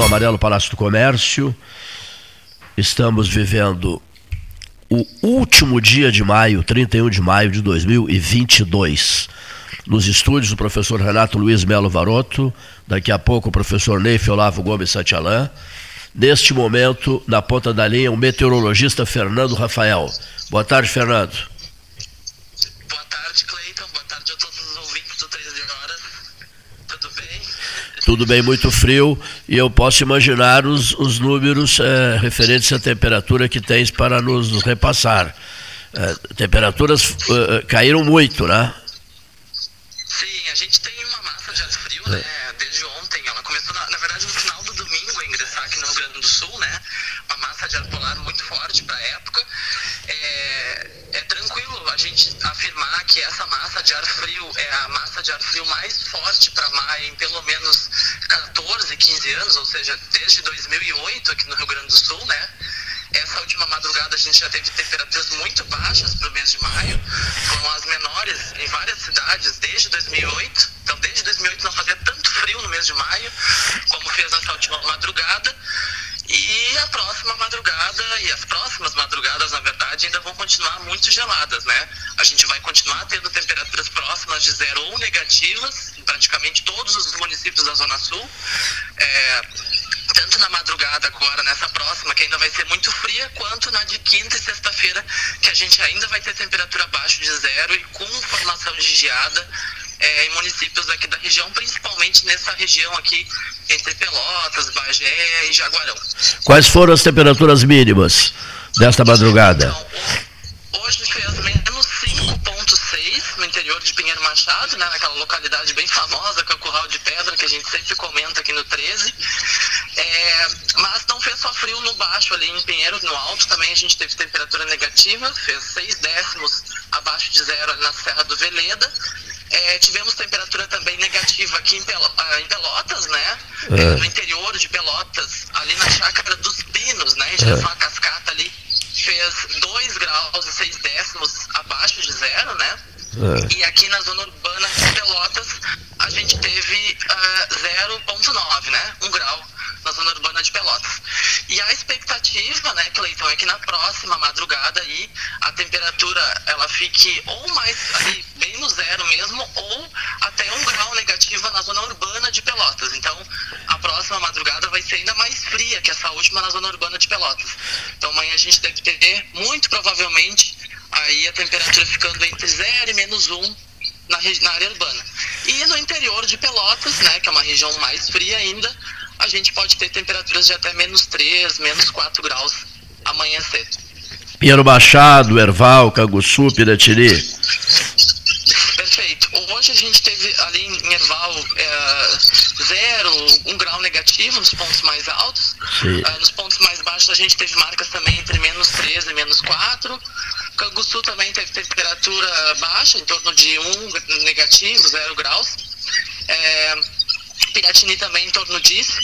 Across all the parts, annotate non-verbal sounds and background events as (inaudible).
13, Salão Amarelo, Palácio do Comércio. Estamos vivendo o último dia de maio, 31 de maio de 2022. Nos estúdios, o professor Renato Luiz Melo Varoto, daqui a pouco o professor Neif Olavo Gomes Santialã. Neste momento, na ponta da linha, o meteorologista Fernando Rafael. Boa tarde, Fernando. Boa tarde, Cleiton. Boa tarde a todos os ouvintes do 13 Horas. Tudo bem? Tudo bem, muito frio. E eu posso imaginar os, os números é, referentes à temperatura que tens para nos, nos repassar. É, temperaturas é, caíram muito, né? Sim, a gente tem uma massa de ar frio, né? Mais forte para maio em pelo menos 14, 15 anos, ou seja, desde 2008 aqui no Rio Grande do Sul, né? Essa última madrugada a gente já teve temperaturas muito baixas para o mês de maio, foram as menores em várias cidades desde 2008. Então, desde 2008 não fazia tanto frio no mês de maio como fez nessa última madrugada. E a próxima madrugada e as próximas madrugadas, na verdade, ainda vão continuar muito geladas, né? A gente vai continuar tendo temperaturas próximas de zero ou negativas em praticamente todos os municípios da Zona Sul. É, tanto na madrugada agora, nessa próxima, que ainda vai ser muito fria, quanto na de quinta e sexta-feira, que a gente ainda vai ter temperatura abaixo de zero e com formação de geada é, em municípios aqui da região, principalmente nessa região aqui entre Pelotas, Bagé e Jaguarão. Quais foram as temperaturas mínimas desta madrugada? Então, hoje fez de Pinheiro Machado, né, naquela localidade bem famosa, que é o Curral de Pedra, que a gente sempre comenta aqui no 13. É, mas não fez só frio no baixo ali em Pinheiro, no alto também a gente teve temperatura negativa, fez 6 décimos abaixo de zero ali na Serra do Veleda. É, tivemos temperatura também negativa aqui em, em Pelotas, né? É. no interior de Pelotas, ali na Chácara dos Pinos, né? Em direção à cascata ali, fez 2 graus e 6 décimos abaixo de zero, né? É. E aqui na zona urbana de Pelotas, a gente teve uh, 0,9, né? 1 um grau na zona urbana de Pelotas. E a expectativa, né, Cleiton, é que na próxima madrugada aí a temperatura ela fique ou mais ali bem no zero mesmo, ou até um grau negativa na zona urbana de Pelotas. Então, a próxima madrugada vai ser ainda mais fria que essa última na zona urbana de Pelotas. Então, amanhã a gente deve ter, muito provavelmente, aí a temperatura ficando entre 0 e menos 1 um na, na área urbana. E no interior de Pelotas, né, que é uma região mais fria ainda, a gente pode ter temperaturas de até menos 3, menos 4 graus amanhã cedo. Pinheiro Machado, Erval, Caguçu, Piratiri. Perfeito. Hoje a gente teve ali em Erval é, zero, um grau negativo nos pontos mais altos. Uh, nos pontos mais baixos a gente teve marcas também entre menos 13 e menos 4. Canguçu também teve temperatura baixa, em torno de 1 negativo, 0 graus. É, Piratini também em torno disso.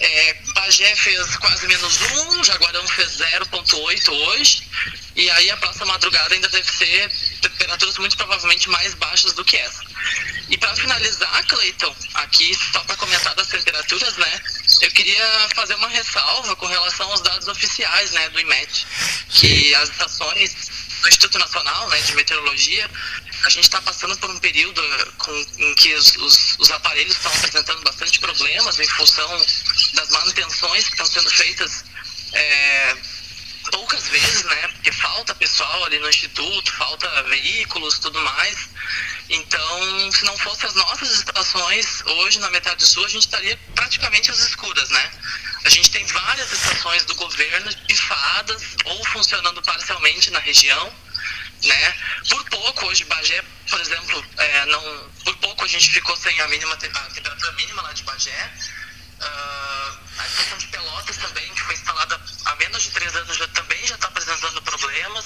É, Bagé fez quase menos 1, Jaguarão fez 0,8 hoje. E aí a próxima madrugada ainda deve ser temperaturas muito provavelmente mais baixas do que essa. E para finalizar, Cleiton, aqui só para comentar das temperaturas, né? Eu queria fazer uma ressalva com relação aos dados oficiais, né, do IMET, que as estações do Instituto Nacional, né, de Meteorologia, a gente está passando por um período com, em que os, os, os aparelhos estão apresentando bastante problemas em função das manutenções que estão sendo feitas é, poucas vezes, né? Porque falta pessoal ali no instituto, falta veículos, tudo mais. Então, se não fossem as nossas estações, hoje na metade sul a gente estaria praticamente às escuras, né? A gente tem várias estações do governo pifadas ou funcionando parcialmente na região né? Por pouco hoje Bagé, por exemplo, é, não, por pouco a gente ficou sem a mínima a temperatura mínima lá de Bagé. Uh, a estação de Pelotas também, que foi instalada há menos de três anos, já, também já está apresentando problemas.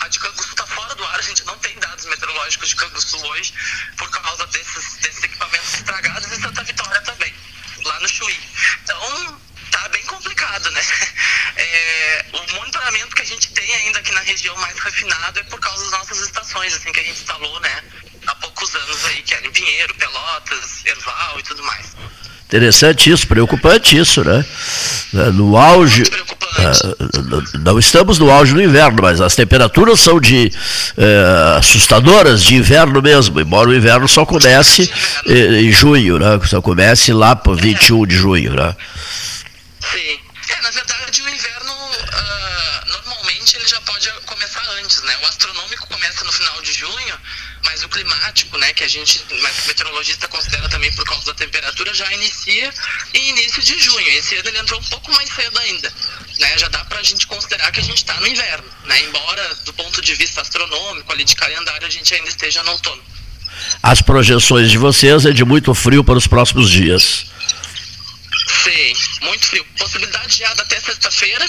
A de Canguçu está fora do ar, a gente não tem dados meteorológicos de Canguçu hoje, por causa desses, desses equipamentos estragados, e Santa Vitória também, lá no Chuí. Então, tá bem complicado, né? (laughs) É, o monitoramento que a gente tem ainda aqui na região mais refinado é por causa das nossas estações, assim, que a gente instalou, né? Há poucos anos aí, que era em Pinheiro, Pelotas, Erval e tudo mais. Interessante isso, preocupante isso, né? No auge. Uh, não estamos no auge do inverno, mas as temperaturas são de uh, assustadoras de inverno mesmo, embora o inverno só comece em, em junho, né? Só comece lá por 21 de junho, né? Sim. É, na verdade o inverno uh, normalmente ele já pode começar antes, né? O astronômico começa no final de junho climático, né, que a gente, o meteorologista considera também por causa da temperatura, já inicia em início de junho. Esse ano ele entrou um pouco mais cedo ainda. Né, já dá para a gente considerar que a gente está no inverno, né, embora do ponto de vista astronômico, ali de calendário, a gente ainda esteja no outono. As projeções de vocês é de muito frio para os próximos dias. Sim, muito frio. Possibilidade de até sexta-feira.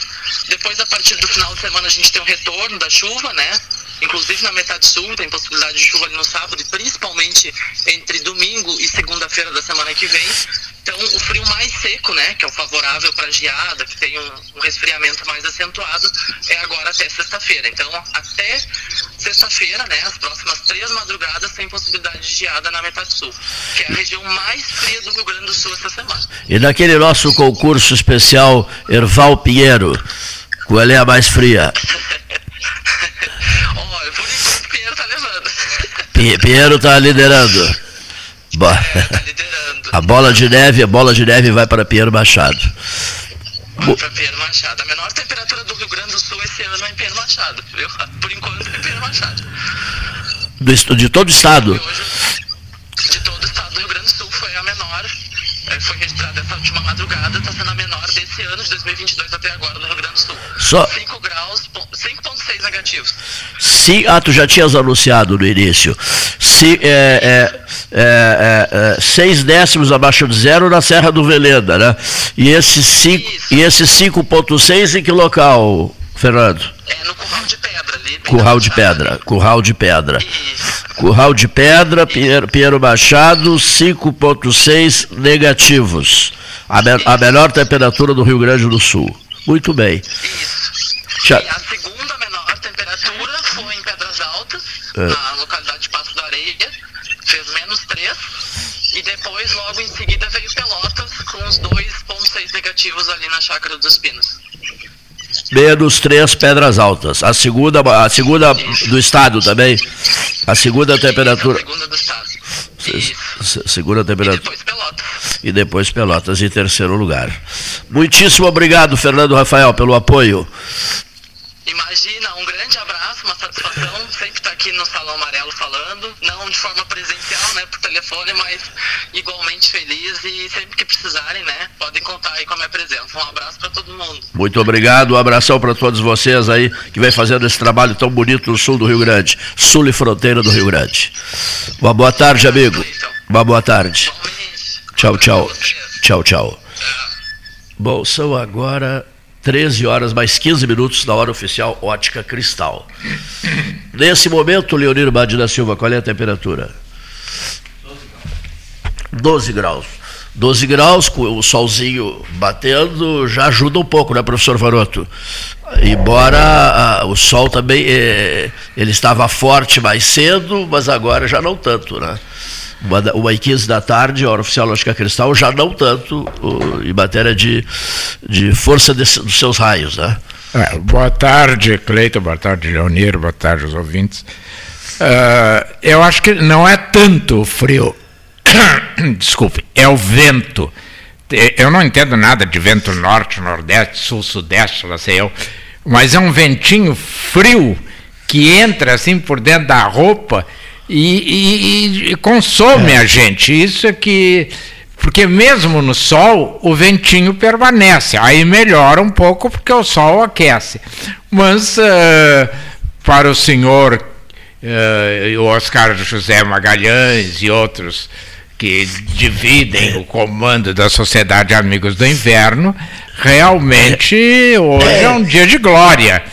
Depois, a partir do final de semana, a gente tem o retorno da chuva, né? Inclusive na metade sul tem possibilidade de chuva ali no sábado, e principalmente entre domingo e segunda-feira da semana que vem. Então, o frio mais seco, né, que é o favorável para geada, que tem um, um, resfriamento mais acentuado, é agora até sexta-feira. Então, até sexta-feira, né, as próximas três madrugadas tem possibilidade de geada na metade sul, que é a região mais fria do Rio Grande do Sul essa semana. E naquele nosso concurso especial Erval Pinheiro, qual é a mais fria? (laughs) Olha, por enquanto Pinheiro tá levando. Pinheiro tá liderando. Bo... É, tá liderando. A bola de neve, a bola de neve vai para Pinheiro Machado. Vai para Pinheiro Machado. A menor temperatura do Rio Grande do Sul esse ano é em Pinheiro Machado. Por enquanto é Pinheiro Machado. Do, de todo o estado? Hoje, de todo o estado do Rio Grande do Sul foi a menor. É, foi registrada essa última madrugada, está sendo a menor desse ano, de 2022 até agora, no Rio Grande do Sul. Só... 5 graus, 5,6 negativos. Se, ah, tu já tinhas anunciado no início. Se, é, é, é, 6 décimos abaixo de zero na Serra do Veleda, né? E esse 5,6 em que local, Fernando? É no Curral de Pedra ali. Curral de Pedra, Curral de Pedra. Isso. Curral de Pedra, Pinheiro, Pinheiro Machado, 5,6 negativos. A, me, a melhor temperatura do Rio Grande do Sul. Muito bem. Isso. Já... E a segunda menor temperatura foi em Pedras Altas, é. na localidade de Passo da Areia, fez menos 3. E depois, logo em seguida, veio Pelotas com os 2,6 negativos ali na Chácara dos Pinos. Menos 3 Pedras Altas. A segunda, a segunda do estado também. A segunda temperatura. Segunda do estado. Isso. Segunda temperatura. E depois Pelotas. E depois Pelotas em terceiro lugar. Muitíssimo obrigado, Fernando Rafael, pelo apoio. Imagina, um grande abraço, uma satisfação sempre estar aqui no Salão Amarelo falando, não de forma presencial, né, por telefone, mas igualmente feliz e sempre que precisarem, né, podem contar aí com a minha presença. Um abraço para todo mundo. Muito obrigado, um abração para todos vocês aí que vem fazendo esse trabalho tão bonito no sul do Rio Grande, sul e fronteira do Rio Grande. Uma boa tarde, amigo. Uma boa tarde. Tchau, tchau. Tchau, tchau. Bom, são agora 13 horas mais 15 minutos na hora oficial Ótica Cristal. Nesse momento, Leonir Badi da Silva, qual é a temperatura? 12 graus. 12 graus, com o solzinho batendo, já ajuda um pouco, né, professor Varoto? Embora a, o sol também, é, ele estava forte mais cedo, mas agora já não tanto, né? Uma, uma e 15 da tarde, hora oficial Lógica Cristal, já não tanto uh, em matéria de, de força desse, dos seus raios. Né? É, boa tarde, Cleiton, boa tarde, Leonir, boa tarde aos ouvintes. Uh, eu acho que não é tanto o frio, (coughs) desculpe, é o vento. Eu não entendo nada de vento norte, nordeste, sul, sudeste, lá sei eu, mas é um ventinho frio que entra assim por dentro da roupa e, e, e consome é. a gente. Isso é que. Porque mesmo no sol, o ventinho permanece. Aí melhora um pouco porque o sol aquece. Mas uh, para o senhor uh, o Oscar José Magalhães e outros que dividem o comando da Sociedade Amigos do Inverno, realmente hoje é um dia de glória.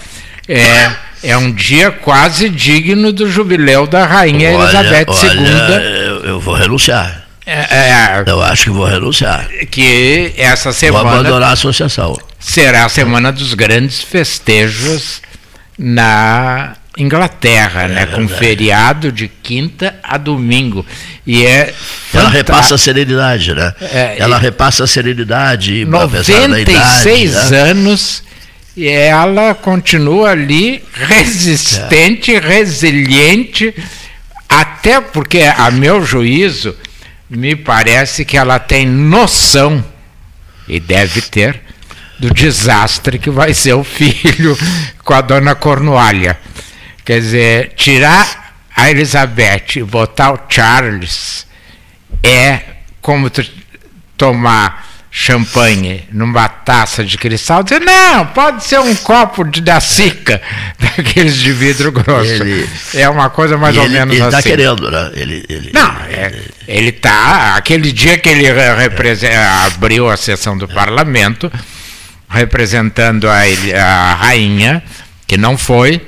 É, é um dia quase digno do jubileu da Rainha olha, Elizabeth olha, II. Eu, eu vou renunciar. É, é, eu acho que vou renunciar. Que essa semana. Vou abandonar a associação. Será a semana dos grandes festejos na Inglaterra, né? É com feriado de quinta a domingo. E é ela repassa a serenidade, né? É, ela repassa a serenidade. 96 idade, né? E ela continua ali resistente, resiliente, até porque, a meu juízo, me parece que ela tem noção, e deve ter, do desastre que vai ser o filho (laughs) com a dona Cornualha. Quer dizer, tirar a Elizabeth e botar o Charles é como tomar champanhe numa taça de cristal, dizer, não, pode ser um copo de da Sica, (laughs) daqueles de vidro grosso. Ele, é uma coisa mais ou ele, menos ele tá assim. Ele está querendo, né? Ele, ele, não, é, ele está, aquele dia que ele abriu a sessão do parlamento, representando a, a rainha, que não foi,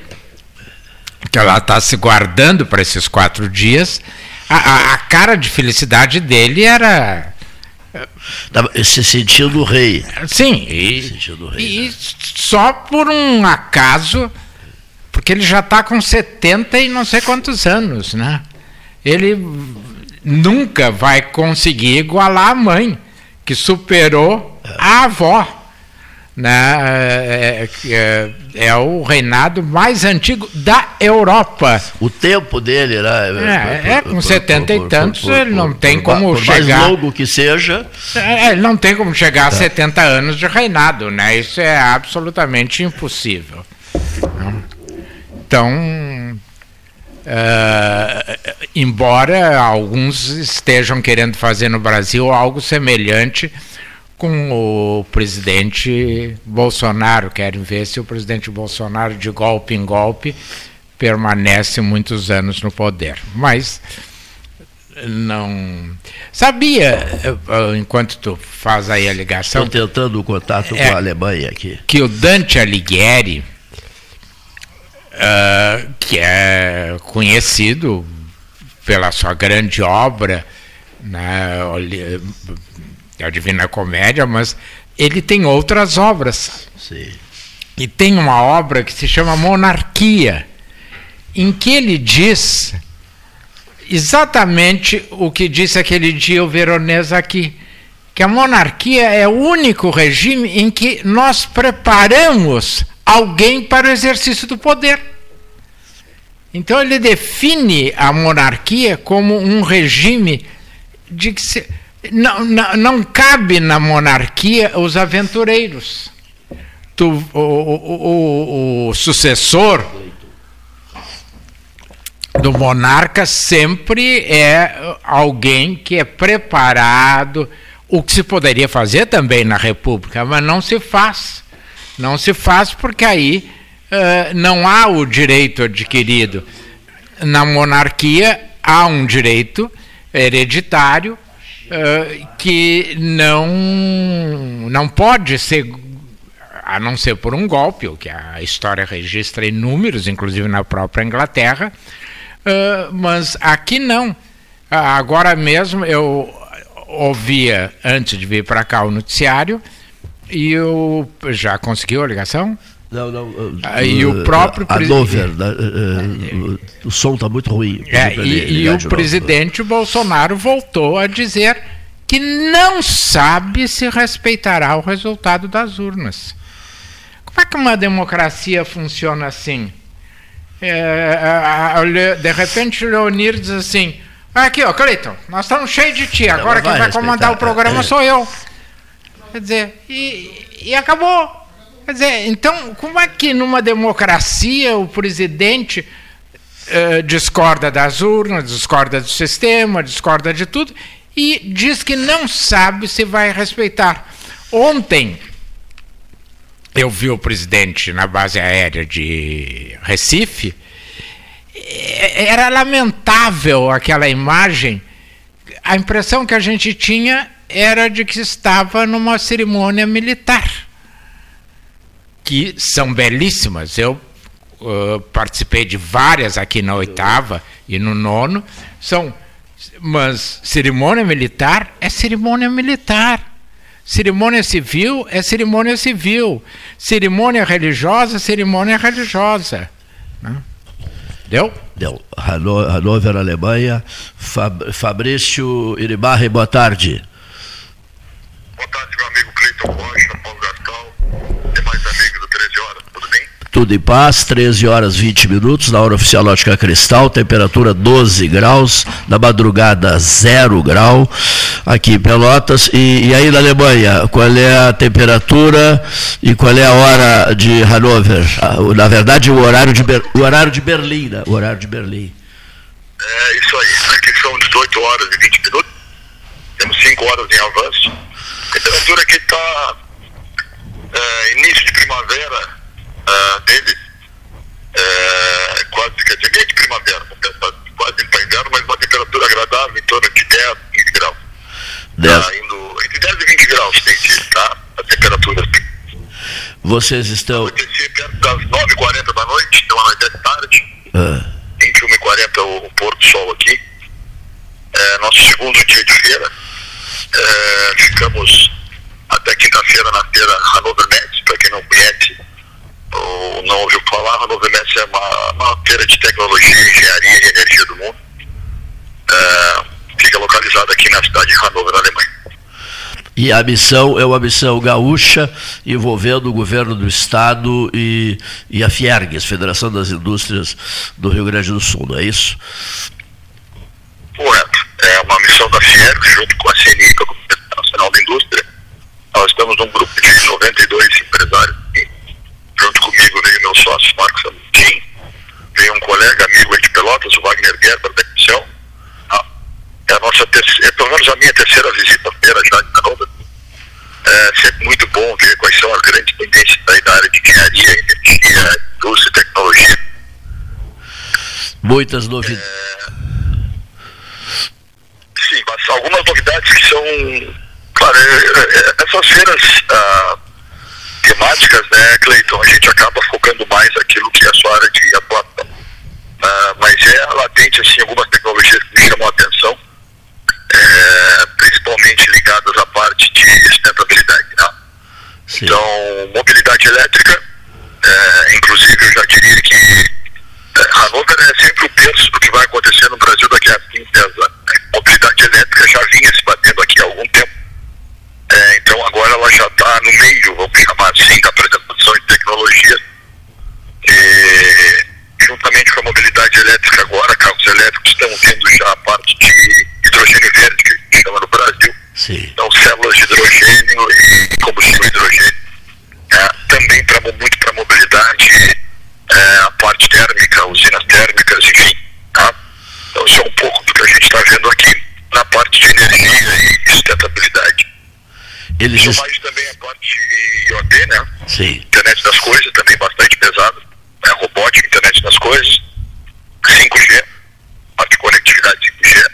que ela está se guardando para esses quatro dias, a, a, a cara de felicidade dele era se sentindo rei. Sim, e, rei, e né? só por um acaso, porque ele já está com 70 e não sei quantos anos, né? Ele nunca vai conseguir igualar a mãe, que superou a avó né, é, é, é, o reinado mais antigo da Europa. O tempo dele, né? É, é com setenta e tantos, ele não tem como chegar. Mais longo que seja. É, ele não tem como chegar tá. a 70 anos de reinado, né? Isso é absolutamente impossível. Então, uh, embora alguns estejam querendo fazer no Brasil algo semelhante com o presidente Bolsonaro. Querem ver se o presidente Bolsonaro, de golpe em golpe, permanece muitos anos no poder. Mas não sabia enquanto tu faz aí a ligação estou tentando o contato é, com a Alemanha aqui que o Dante Alighieri uh, que é conhecido pela sua grande obra né, é a Divina Comédia, mas ele tem outras obras. Sim. E tem uma obra que se chama Monarquia, em que ele diz exatamente o que disse aquele dia o Veronese aqui, que a monarquia é o único regime em que nós preparamos alguém para o exercício do poder. Então ele define a monarquia como um regime de que se, não, não, não cabe na monarquia os aventureiros. Tu, o, o, o, o sucessor do monarca sempre é alguém que é preparado, o que se poderia fazer também na República, mas não se faz. Não se faz porque aí uh, não há o direito adquirido. Na monarquia há um direito hereditário uh, que não, não pode ser, a não ser por um golpe, o que a história registra inúmeros, inclusive na própria Inglaterra, uh, mas aqui não. Uh, agora mesmo eu ouvia, antes de vir para cá, o noticiário, e eu já conseguiu a ligação? Não, não. Uh, e o próprio presidente. Uh, o som está muito ruim. É, e, e o presidente Bolsonaro voltou a dizer que não sabe se respeitará o resultado das urnas. Como é que uma democracia funciona assim? É, de repente, Leonir diz assim: aqui, ó, Cleiton, nós estamos cheios de ti, agora quem vai comandar o programa é. sou eu. Quer dizer, e, e acabou. Quer dizer, então, como é que numa democracia o presidente uh, discorda das urnas, discorda do sistema, discorda de tudo e diz que não sabe se vai respeitar? Ontem, eu vi o presidente na base aérea de Recife, era lamentável aquela imagem. A impressão que a gente tinha era de que estava numa cerimônia militar que são belíssimas. Eu uh, participei de várias aqui na oitava e no nono. São, mas cerimônia militar é cerimônia militar. Cerimônia civil é cerimônia civil. Cerimônia religiosa, cerimônia religiosa. Né? Deu? Deu. Hannover, Alemanha. Fab, Fabrício Iribarre, boa tarde. Boa tarde, meu amigo Cleiton Rocha, tudo em paz, 13 horas 20 minutos, na hora oficial Ótica Cristal, temperatura 12 graus, na madrugada 0 grau, aqui em Pelotas. E, e aí na Alemanha, qual é a temperatura e qual é a hora de Hannover? Ah, na verdade, o horário de, Ber, o horário de Berlim, né? O horário de Berlim. É isso aí, aqui são 18 horas e 20 minutos, temos 5 horas em avanço temperatura que está é, início de primavera é, deles, é, quase, quer dizer, meio de primavera, quase indo para inverno, mas uma temperatura agradável em torno de 10, 15 graus. 10. Tá indo entre 10 e 20 graus tem sido, tá? A temperatura. Vocês estão. Acontecia perto das 9h40 da noite, então às 10 da tarde. Ah. 21h40 o, o pôr do sol aqui. É, nosso segundo dia de feira é, ficamos até quinta-feira na feira Hanover Mets, para quem não conhece ou não Hanover Mets é uma, uma feira de tecnologia, engenharia e energia do mundo. É, fica localizada aqui na cidade de Hanover, na Alemanha. E a missão é uma missão gaúcha envolvendo o governo do estado e, e a Fiergues, Federação das Indústrias do Rio Grande do Sul, não é isso? Correto. É uma missão da Fiergues junto com a CNI, com a Comissão Nacional da Indústria. Nós estamos num grupo de 92 empresários. Junto comigo veio meu sócio, Marcos Samutim, veio um colega, amigo de Pelotas, o Wagner Gerber, da missão. Ah, é a nossa terceira, é pelo menos a minha terceira visita à feira já de Hannover. É sempre muito bom ver quais são as grandes tendências da área de engenharia, energia, indústria e tecnologia. Muitas novidades. É sim, mas algumas novidades que são, claro, é, é, essas feiras ah, temáticas, né, Cleiton, a gente acaba focando mais aquilo que é a sua área de atuação. Ah, mas é latente, assim, algumas tecnologias que me chamam a atenção, é, principalmente ligadas à parte de sustentabilidade. Né? Então, mobilidade elétrica, é, inclusive eu já diria que é, Hannover é sempre o berço do que vai acontecer no Brasil daqui a 15, 10 anos mobilidade elétrica já vinha se batendo então agora ela já está no meio, vamos chamar assim, da apresentação de tecnologia. E, juntamente com a mobilidade elétrica agora, carros elétricos estão tendo já a parte de hidrogênio verde, que a chama no Brasil. Sim. Então células de hidrogênio e combustível hidrogênio. É, também pra, muito para mobilidade, é, a parte térmica, usinas térmicas, enfim. Tá? Então isso é um pouco do que a gente está vendo aqui na parte de energia e sustentabilidade. Eles Isso também a parte IoT, né? Sim. Internet das coisas, também bastante pesado. Né? Robótica, internet das coisas. 5G, parte de conectividade 5G.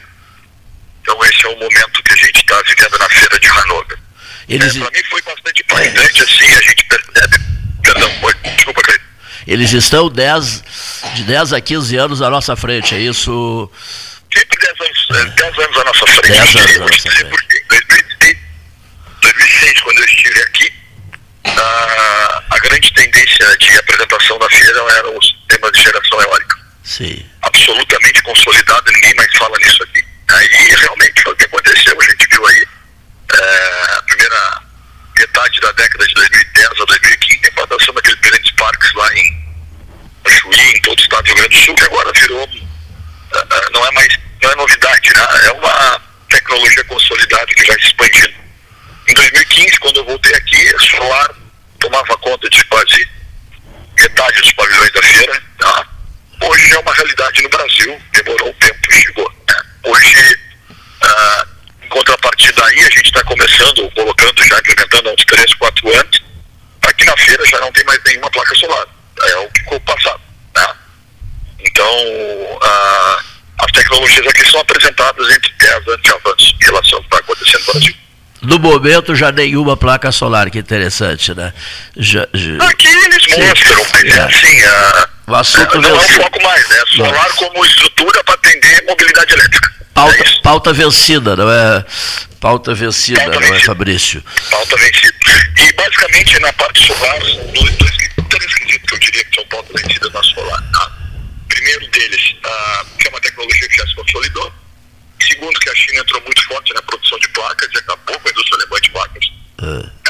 Então esse é o momento que a gente está vivendo na feira de Hanover. Eles... É, Para mim foi bastante impactante, é. assim, a gente percebe. Perdão, foi, desculpa, Cleiton. Eles estão 10, de 10 a 15 anos à nossa frente, é isso? Sempre 10 anos, 10 é. anos à nossa frente. 10 anos à nossa frente. Estive aqui, a, a grande tendência de apresentação da feira eram os sistemas de geração eólica. Sim. Absolutamente consolidado, ninguém mais fala nisso aqui. Aí realmente foi o que aconteceu, a gente viu aí é, a primeira metade da década de 2010 a 2015, a implantação daqueles grandes parques lá em Chuí, em todo o estado do Rio Grande do Sul, que agora virou, uh, não é mais, não é novidade, né? é uma tecnologia consolidada que já se expandindo. Em 2015, quando eu voltei aqui, solar tomava conta de quase metade dos pavilhões da feira. Tá? Hoje é uma realidade no Brasil, demorou um tempo e chegou. Né? Hoje, uh, em contrapartida aí, a gente está começando, colocando, já implementando há uns 3, 4 anos, aqui na feira já não tem mais nenhuma placa solar é o que ficou passado. Né? Então, a, as tecnologias aqui são apresentadas entre 10 anos de avanço em relação ao que está acontecendo no Brasil. No momento já nenhuma placa solar, que interessante, né? Já, já... Aqui eles Sim. mostram, mas é, é assim, a, o assunto é, não é o foco mais, né? Solar não. como estrutura para atender mobilidade elétrica. Pauta, é pauta vencida, não é? Pauta vencida, pauta não é, vencida. é, Fabrício? Pauta vencida. E basicamente na parte solar, dois, dois três quesitos que eu diria que são pautas vencidas na solar. Tá? primeiro deles, uh, que é uma tecnologia que já se consolidou. Segundo, que a China entrou muito forte na produção de placas e acabou com a indústria alemã de placas. Uh.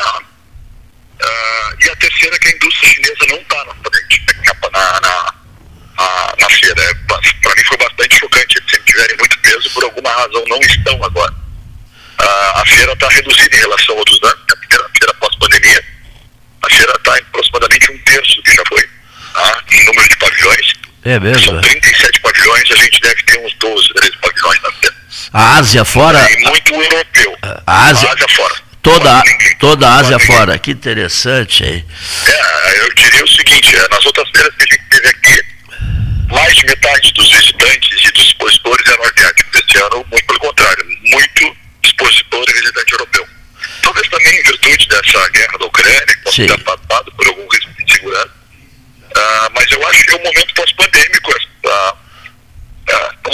Uh, e a terceira, que a indústria chinesa não está na frente, na, na, na, na feira. É, Para mim foi bastante chocante eles sempre tiverem muito peso, por alguma razão não estão agora. Uh, a feira está reduzida em relação a outros anos, a primeira feira pós-pandemia. A feira está em aproximadamente um terço que já foi, tá? em número de pavilhões. É mesmo? São 37 é. pavilhões, a gente deve ter uns 12, 13 pavilhões na feira. A Ásia fora? E muito europeu. A Ásia, a Ásia fora. Toda, toda a Ásia fora. Que interessante, hein? É, eu diria o seguinte, é, nas outras feiras que a gente teve aqui, mais de metade dos visitantes e dos expositores eram asiáticos. Esse ano, muito pelo contrário, muito expositor e visitante europeu. Talvez também em virtude dessa guerra da Ucrânia, que pode ter passado por algum risco de segurança. Uh, mas eu acho que é um momento pós-pandêmico, uh,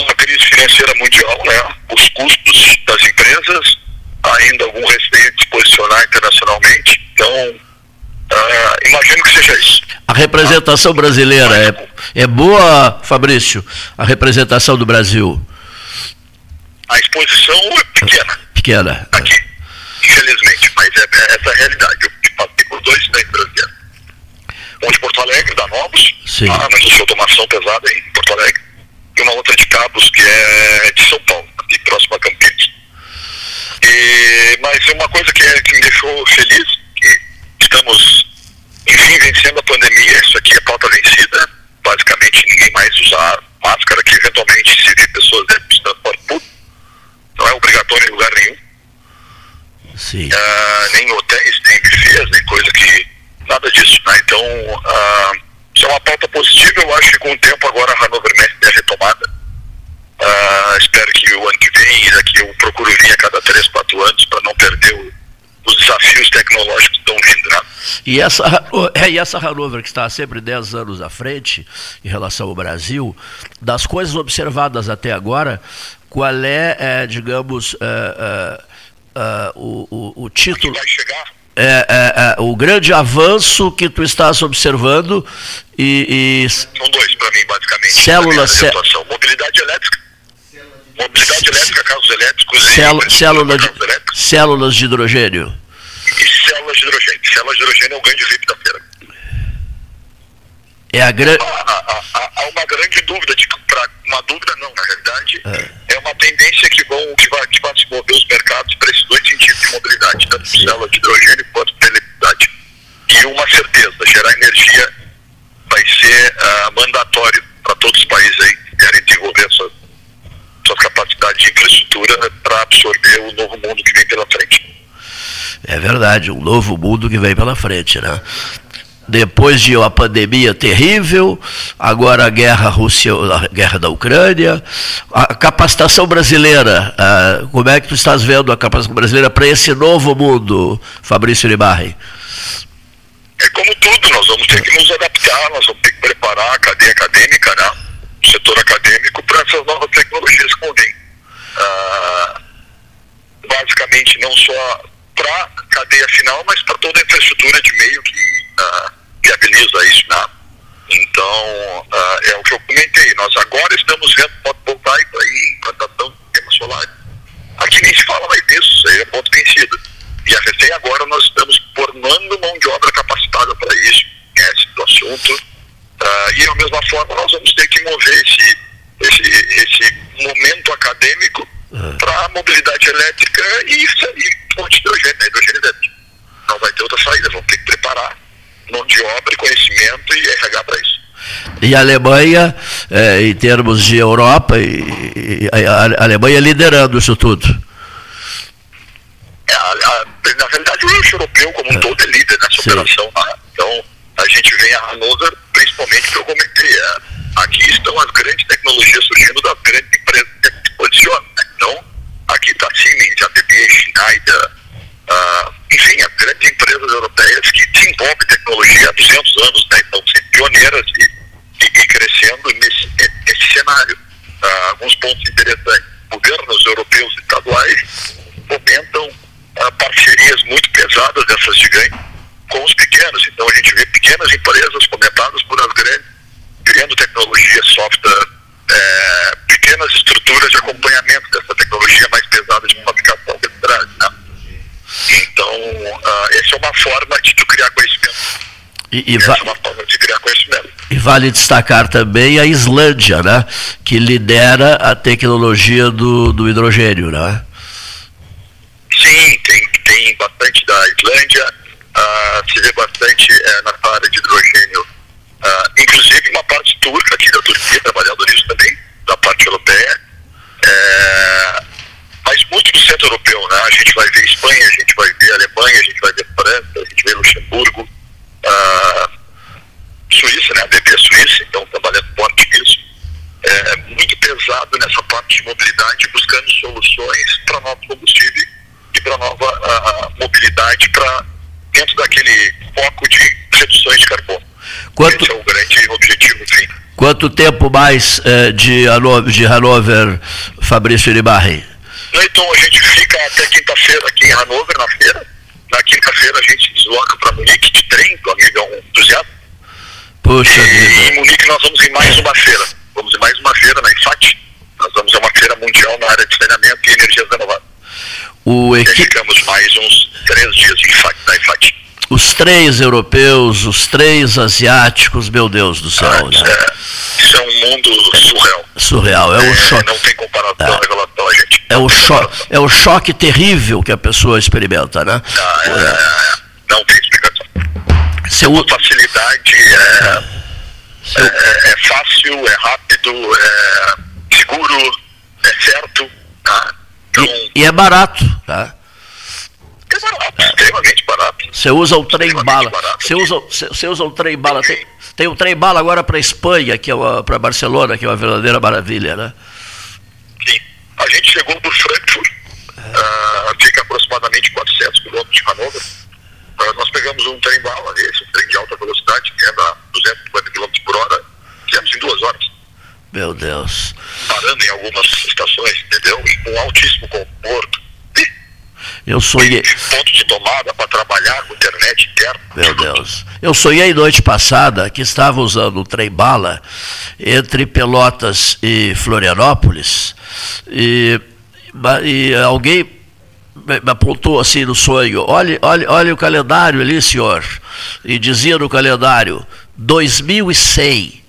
uma crise financeira mundial, né? os custos das empresas, ainda algum receio de se posicionar internacionalmente. Então, uh, imagino que seja isso. A representação brasileira é, é boa, Fabrício? A representação do Brasil? A exposição é pequena. Pequena. Aqui, infelizmente, mas é, é essa a realidade. Eu passei por dois estandes brasileiros. Um de Porto Alegre, da Novos, Sim. Ah, mas de automação pesada em Porto Alegre, e uma outra de Cabos, que é de São Paulo, aqui próximo a Campinas. E, mas uma coisa que, é, que me deixou feliz, que estamos, enfim, vencendo a pandemia, isso aqui é pauta vencida, basicamente ninguém mais usa máscara, que eventualmente se vê pessoas dentro do transporte público, não é obrigatório em lugar nenhum. Sim. Uh, nem hotéis, nem bufês, nem coisa que. nada disso. Né? Então, uh, isso é uma pauta positiva, eu acho que com o tempo agora a Hanover Messe é retomada. Uh, espero que o ano que vem, daqui eu procuro vir a cada 3, 4 anos para não perder o, os desafios tecnológicos que estão vindo. Né? E essa, (laughs) é, e essa Hanover que está sempre 10 anos à frente em relação ao Brasil, das coisas observadas até agora, qual é, é digamos, é, é, o, o, o título. vai chegar? É, é, é, o grande avanço que tu estás observando e, e... são dois para mim basicamente. células cé... mobilidade elétrica. Mobilidade elétrica carros elétricos Cél e célula de, elétricos. células de hidrogênio. E células de hidrogênio. Células de hidrogênio é o grande VIP da feira. É a grande há, há, há, uma grande dúvida de pra, uma dúvida não na realidade é, é uma tendência que vão que vai, que vai se mover os mercados para esses dois sentidos de mobilidade tanto Sim. célula de hidrogênio quanto de eletricidade. E uma certeza gerar energia vai ser uh, mandatório para todos os países aí que querem desenvolver suas, suas capacidades de infraestrutura para absorver o novo mundo que vem pela frente. É verdade, um novo mundo que vem pela frente, né? Depois de uma pandemia terrível, agora a guerra Rússia, a guerra da Ucrânia, a capacitação brasileira, uh, como é que tu estás vendo a capacitação brasileira para esse novo mundo, Fabrício Libarri? Como tudo, nós vamos ter que nos adaptar, nós vamos ter que preparar a cadeia acadêmica, né? o setor acadêmico para essas novas tecnologias que vêm. Ah, basicamente, não só para a cadeia final, mas para toda a infraestrutura de meio que ah, viabiliza isso. Né? Então, ah, é o que eu comentei, nós agora estamos vendo fotovoltaico aí, implantação de sistemas solares. Aqui nem se fala mais disso, isso aí é ponto vencido. E a recém agora nós estamos formando mão de obra capacitada para isso, conhece do assunto. Uh, e da mesma forma nós vamos ter que mover esse, esse, esse momento acadêmico uhum. para a mobilidade elétrica e, e fonte de hidrogênio, né, hidrogênio elétrico. Não vai ter outra saída, vamos ter que preparar mão de obra, conhecimento e RH para isso. E a Alemanha, eh, em termos de Europa, e, e a Alemanha liderando isso tudo. É, a, a, na realidade, o eixo europeu como um é. todo é líder nessa Sim. operação. Né? Então, a gente vem a Hannover, principalmente que eu comentei, é, aqui estão as grandes tecnologias surgindo das grandes empresas que se posicionam. Né? Então, aqui está Siemens, ABB, Schneider, uh, enfim, as grandes empresas europeias que desenvolvem tecnologia há 200 anos, né? então, sendo pioneiras e, e, e crescendo nesse, nesse cenário. Uh, alguns pontos interessantes. Governos europeus e estaduais fomentam parcerias muito pesadas dessas gigantes com os pequenos. Então a gente vê pequenas empresas fomentadas por as grandes, criando tecnologias software, é, pequenas estruturas de acompanhamento dessa tecnologia mais pesada de fabricação que traz. Né? Então, uh, essa é uma forma de tu criar conhecimento. E, e, va e, vale destacar também a Islândia, né? que lidera a tecnologia do, do hidrogênio. Né? Sim, tem, tem bastante da Islândia, uh, uh, na área de hidrogênio, uh, inclusive uma parte turca aqui da Turquia trabalhando nisso também, da parte europeia. É, mas muito do centro europeu, né? A gente vai ver Espanha, a gente vai ver Alemanha, a gente vai ver França, a gente vê Luxemburgo, uh, Suíça, né? A BP Suíça, então trabalhando forte nisso. É, muito pesado nessa parte de mobilidade, buscando soluções para novos combustíveis e para nova uh, mobilidade para dentro daquele foco de reduções de carbono. Quanto... Esse é o grande objetivo, sim. Quanto tempo mais eh, de, Hanover, de Hanover, Fabrício Iribarri? Então a gente fica até quinta-feira aqui em Hanover, na feira. Na quinta-feira a gente desloca para Munique de trem, do amigo é um entusiasta. Puxa e vida. em Munique nós vamos em mais uma feira. Vamos em mais uma feira na IFAT. Nós vamos a uma feira mundial na área de saneamento e energias renováveis. O equi... ficamos mais uns três dias na IFAT. Os três europeus, os três asiáticos, meu Deus do céu. Ah, né? é, isso é um mundo surreal. Surreal, é, é um choque. Não tem comparação é. gente. É o, choque, é o choque terrível que a pessoa experimenta, né? Ah, é, é. Não tem explicação. Seu... A facilidade é, é, é, fácil, é rápido, é seguro, é certo. Tá? E, e é barato, tá? É barato, extremamente barato. Você usa o trem bala. Você usa, você usa o trem bala. Tem, tem o trem bala agora para Espanha, que é para Barcelona, que é uma verdadeira maravilha, né? Sim. A gente chegou por Frankfurt, uh, fica aproximadamente 400 quilômetros de Hannover. Uh, nós pegamos um trem bala desse, um trem de alta velocidade, que anda a 250 km por hora, fizemos em duas horas. Meu Deus. Parando em algumas estações, entendeu? E com altíssimo conforto. Eu sonhei. Ponto de tomada para trabalhar com internet interna. Meu Deus. Eu sonhei noite passada que estava usando o trem bala entre Pelotas e Florianópolis e, e alguém me apontou assim no sonho, olhe, olhe, olhe o calendário ali, senhor. E dizia no calendário, 2100.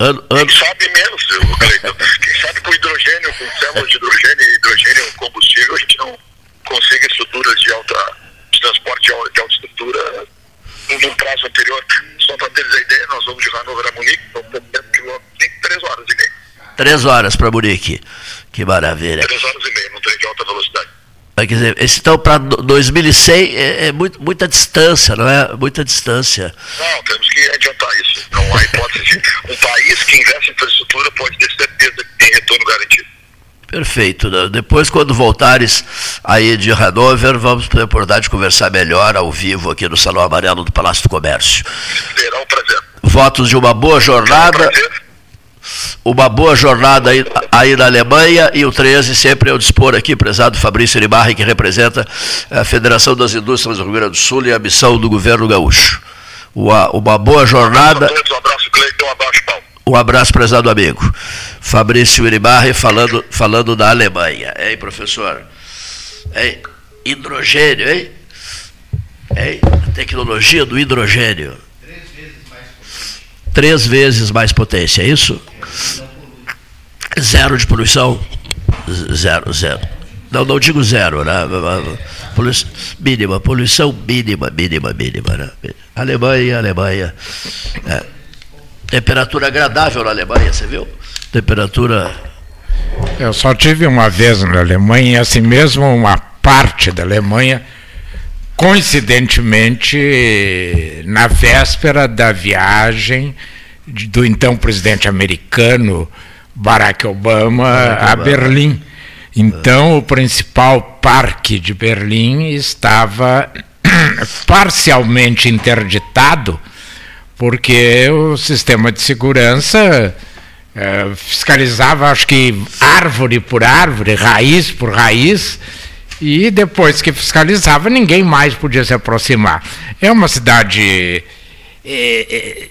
Ano, ano... Quem sabe menos, eu, quem sabe com hidrogênio, com células de hidrogênio e hidrogênio combustível, a gente não consegue estruturas de alta, de transporte de alta, estrutura num prazo anterior. Só para teres a ideia, nós vamos de Hannover a Munique, são 70 quilômetros, três horas e meia. Três horas para Munique. Que maravilha. Três horas e meia, num trem de alta velocidade. Quer dizer, esse então para 2100 é, é muito, muita distância, não é? Muita distância. Não, temos há hipótese. um país que investe em infraestrutura pode ter certeza que tem retorno garantido. Perfeito. Depois, quando voltares aí de Hanover, vamos ter a oportunidade de conversar melhor ao vivo aqui no Salão Amarelo do Palácio do Comércio. Será um prazer. Votos de uma boa jornada. Uma boa jornada aí, aí, na Alemanha e o 13 sempre ao dispor aqui, prezado Fabrício Iribarri, que representa a Federação das Indústrias do Rio Grande do Sul e a missão do governo gaúcho. Uma, uma boa jornada. Um abraço, Cleiton, um abraço, Paulo. Um abraço, prezado amigo. Fabrício Iribarri falando, falando da Alemanha. Hein, professor? Hein? Hidrogênio, hein? hein? A tecnologia do hidrogênio. Três vezes mais potência. Três vezes mais potência, é isso? Zero de poluição? Zero, zero. Não, não digo zero, né? Poluição, mínima, poluição mínima, mínima, mínima. Né? Alemanha, Alemanha. É. Temperatura agradável na Alemanha, você viu? Temperatura. Eu só tive uma vez na Alemanha, e assim mesmo uma parte da Alemanha, coincidentemente, na véspera da viagem do então presidente americano Barack Obama Barack a Obama. Berlim. Então, o principal parque de Berlim estava (clears throat) parcialmente interditado porque o sistema de segurança é, fiscalizava, acho que árvore por árvore, raiz por raiz, e depois que fiscalizava, ninguém mais podia se aproximar. É uma cidade é, é,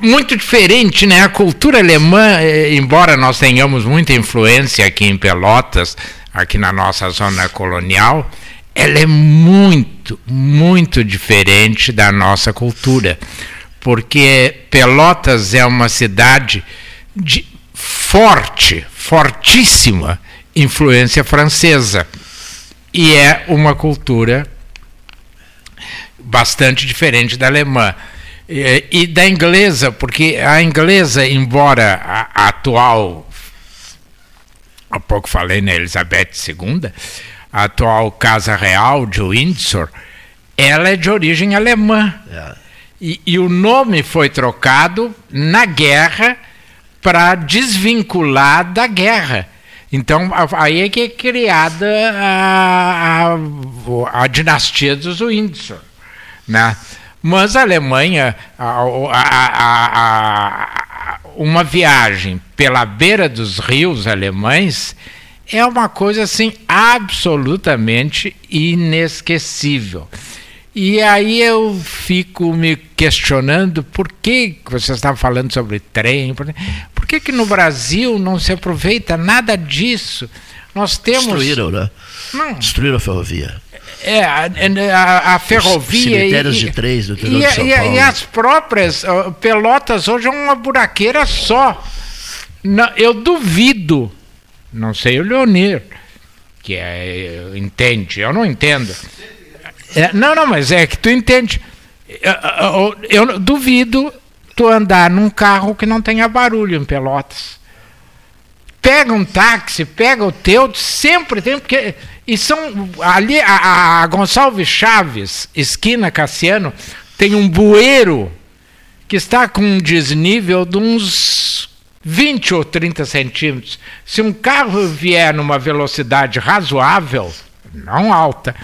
muito diferente, né? A cultura alemã, eh, embora nós tenhamos muita influência aqui em Pelotas, aqui na nossa zona colonial, ela é muito, muito diferente da nossa cultura. Porque Pelotas é uma cidade de forte, fortíssima influência francesa. E é uma cultura bastante diferente da alemã. E, da inglesa, porque a inglesa, embora a atual, há pouco falei na Elizabeth II, a atual Casa Real de Windsor, ela é de origem alemã. É. E, e, o nome foi trocado na guerra para desvincular da guerra. Então, aí é que é criada a, a, a dinastia dos Windsor. Né? Mas a Alemanha, a, uma viagem pela beira dos rios alemães é uma coisa assim absolutamente inesquecível. E aí eu fico me questionando por que você estava falando sobre trem, por, por que, que no Brasil não se aproveita nada disso? Nós temos. Destruíram, né? Não. Destruíram a ferrovia. É, a, a, a ferrovia. Cemitérios e, de três do interior e, de São e, Paulo. e as próprias Pelotas hoje é uma buraqueira só. Não, eu duvido, não sei o Leonir, que é, entende, eu não entendo. É, não, não, mas é que tu entende. Eu, eu, eu, duvido tu andar num carro que não tenha barulho em Pelotas. Pega um táxi, pega o teu, sempre tem, porque. E são. Ali, a, a Gonçalves Chaves, esquina Cassiano, tem um bueiro que está com um desnível de uns 20 ou 30 centímetros. Se um carro vier numa velocidade razoável, não alta,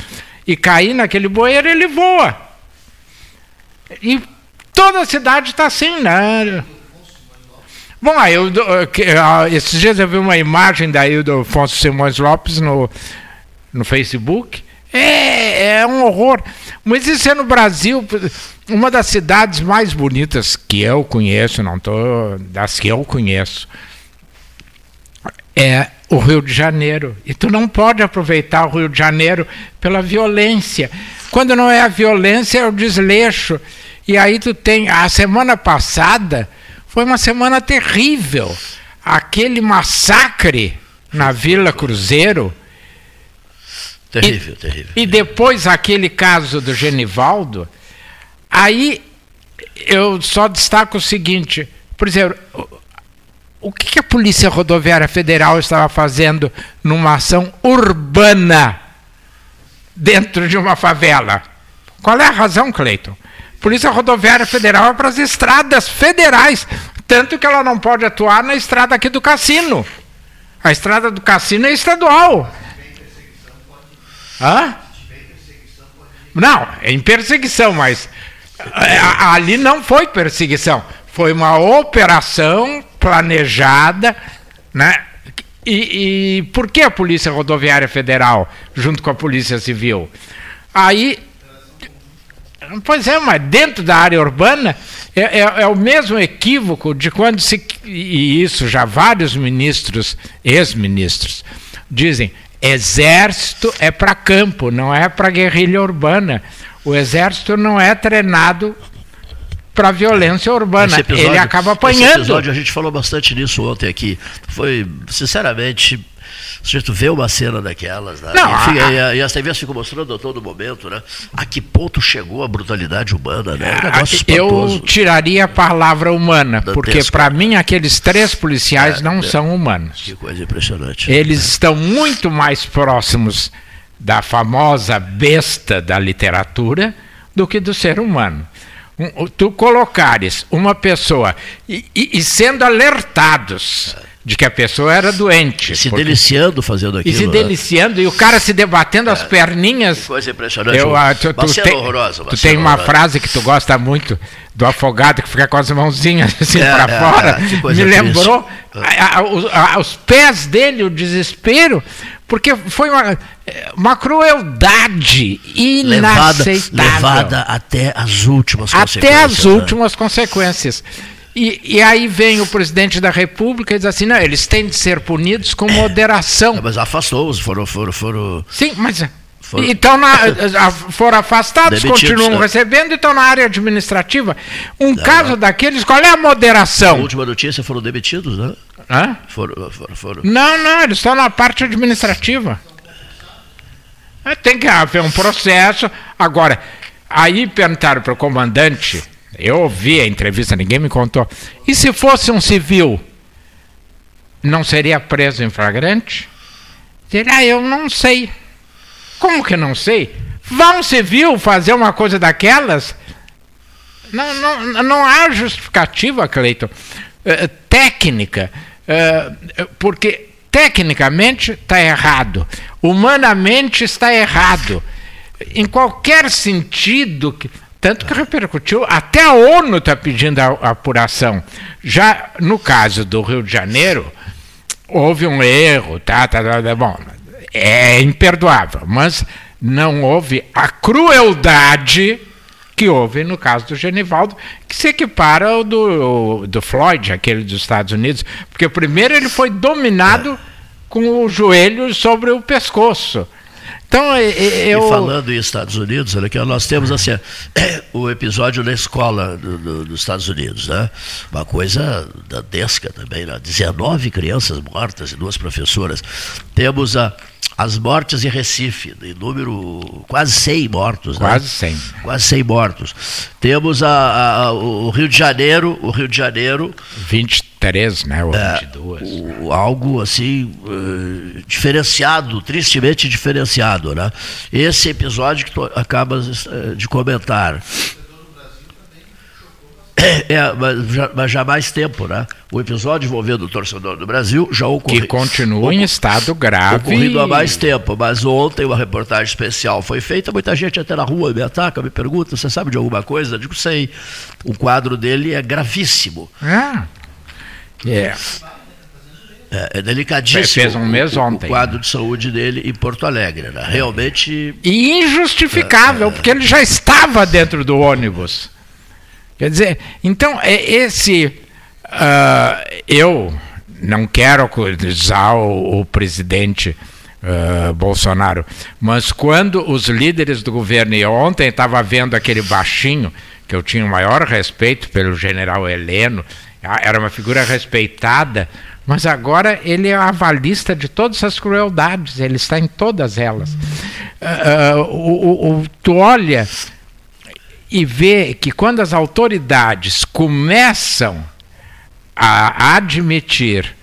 e cair naquele bueiro, ele voa. E toda a cidade está assim, né? Bom, eu, esses dias eu vi uma imagem daí do Afonso Simões Lopes no, no Facebook. É, é um horror. Mas isso é no Brasil, uma das cidades mais bonitas que eu conheço, não estou das que eu conheço, é o Rio de Janeiro. E tu não pode aproveitar o Rio de Janeiro pela violência. Quando não é a violência, é o desleixo. E aí tu tem. A semana passada foi uma semana terrível. Aquele massacre na Vila Cruzeiro. Terrível, e, terrível. E depois aquele caso do Genivaldo. Aí eu só destaco o seguinte: por exemplo, o que, a Polícia Rodoviária Federal estava fazendo numa ação urbana dentro de uma favela? Qual é a razão, Cleiton? Polícia Rodoviária Federal é para as estradas federais, tanto que ela não pode atuar na estrada aqui do cassino. A estrada do cassino é estadual. Hã? Não, é em perseguição, mas ali não foi perseguição. Foi uma operação planejada, né? E, e, por que a Polícia Rodoviária Federal, junto com a Polícia Civil? Aí, pois é, mas dentro da área urbana é, é, é o mesmo equívoco de quando se. E isso já vários ministros, ex-ministros, dizem: exército é para campo, não é para guerrilha urbana. O exército não é treinado para violência urbana. Episódio, ele acaba apanhando. Esse episódio, a gente falou bastante nisso ontem aqui. Foi, sinceramente, se tu vê uma cena daquelas, né? Não, Enfim, a, e, as TVs ficam mostrando a todo momento, né? A que ponto chegou a brutalidade humana, né? Um eu tiraria a palavra humana, porque para mim aqueles três policiais é, não é, são humanos. Que coisa impressionante. Eles estão muito mais próximos da famosa besta da literatura do que do ser humano tu colocares uma pessoa e, e, e, sendo alertados de que a pessoa era doente. E se porque, deliciando fazendo aquilo. E se né? deliciando, e o cara se debatendo é, as perninhas. Coisa impressionante. Eu, ah, tu, tu, tem, horrorosa, tu tem uma horrorosa. frase que tu gosta muito do afogado que fica com as mãozinhas (laughs) assim é, para é, fora. É, me lembrou a, a, os pés dele, o desespero, porque foi uma, uma crueldade inaceitável. Levada, levada até as últimas até consequências. Até as né? últimas consequências. E, e, aí vem o presidente da República e diz assim: não, eles têm de ser punidos com moderação. mas afastou-os, foram, foram, foram. Sim, mas. Foram, então na, foram afastados, continuam né? recebendo e estão na área administrativa. Um não, caso não. daqueles, qual é a moderação? A última notícia foram demitidos, né? Hã? Foram, foram, foram. Não, não, eles estão na parte administrativa. É, tem que haver um processo. Agora, aí perguntaram para o comandante eu ouvi a entrevista, ninguém me contou. E se fosse um civil, não seria preso em flagrante? Ele, ah, eu não sei. Como que não sei? Um civil fazer uma coisa daquelas? Não, não, não há justificativa, Cleiton. Uh, técnica. Uh, porque tecnicamente está errado. Humanamente está errado. Em qualquer sentido. Que, tanto que repercutiu, até a ONU está pedindo a, a apuração. Já no caso do Rio de Janeiro, houve um erro, tá, tá, tá, tá bom, é imperdoável, mas não houve a crueldade que houve no caso do Genivaldo, que se equipara ao do, do Floyd, aquele dos Estados Unidos, porque primeiro ele foi dominado com o joelho sobre o pescoço. Então, eu... E falando em Estados Unidos, olha aqui, nós temos assim, (coughs) o episódio na escola do, do, dos Estados Unidos, né? Uma coisa dantesca também, né? 19 crianças mortas e duas professoras. Temos a as mortes em Recife, em número quase 100 mortos. Né? Quase né? 100. Quase 100 mortos. Temos a, a, o Rio de Janeiro, o Rio de Janeiro... 23, né, ou é, 22. O, algo assim, uh, diferenciado, tristemente diferenciado, né? Esse episódio que tu acabas uh, de comentar. É, mas já, mas já mais tempo, né? O episódio envolvendo o torcedor do Brasil já ocorreu. Que continua em estado grave. Ocorrido há mais tempo, mas ontem uma reportagem especial foi feita, muita gente até na rua me ataca, me pergunta, você sabe de alguma coisa? Eu digo, sei. O quadro dele é gravíssimo. Ah, é. É, é delicadíssimo. Fez um mês o, ontem. O quadro né? de saúde dele em Porto Alegre. Né? Realmente. E injustificável, é, é, porque ele já estava dentro do ônibus. Quer dizer, então, é esse. Uh, eu não quero acusar o, o presidente uh, Bolsonaro, mas quando os líderes do governo, e ontem estava vendo aquele baixinho, que eu tinha o maior respeito pelo general Heleno, era uma figura respeitada, mas agora ele é avalista de todas as crueldades, ele está em todas elas. Uh, tu olha e vê que quando as autoridades começam a admitir,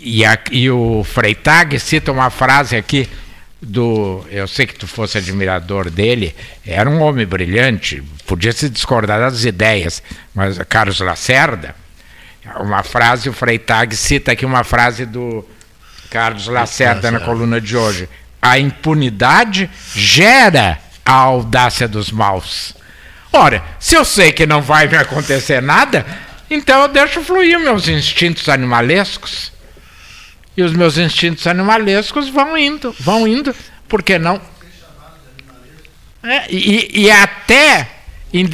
e, a, e o Freitag cita uma frase aqui do. Eu sei que tu fosse admirador dele, era um homem brilhante, podia se discordar das ideias, mas Carlos Lacerda, uma frase, o Freitag cita aqui uma frase do Carlos Lacerda na coluna de hoje. A impunidade gera a audácia dos maus. Ora, se eu sei que não vai me acontecer nada, então eu deixo fluir meus instintos animalescos. E os meus instintos animalescos vão indo, vão indo, porque não? É, e, e, até em,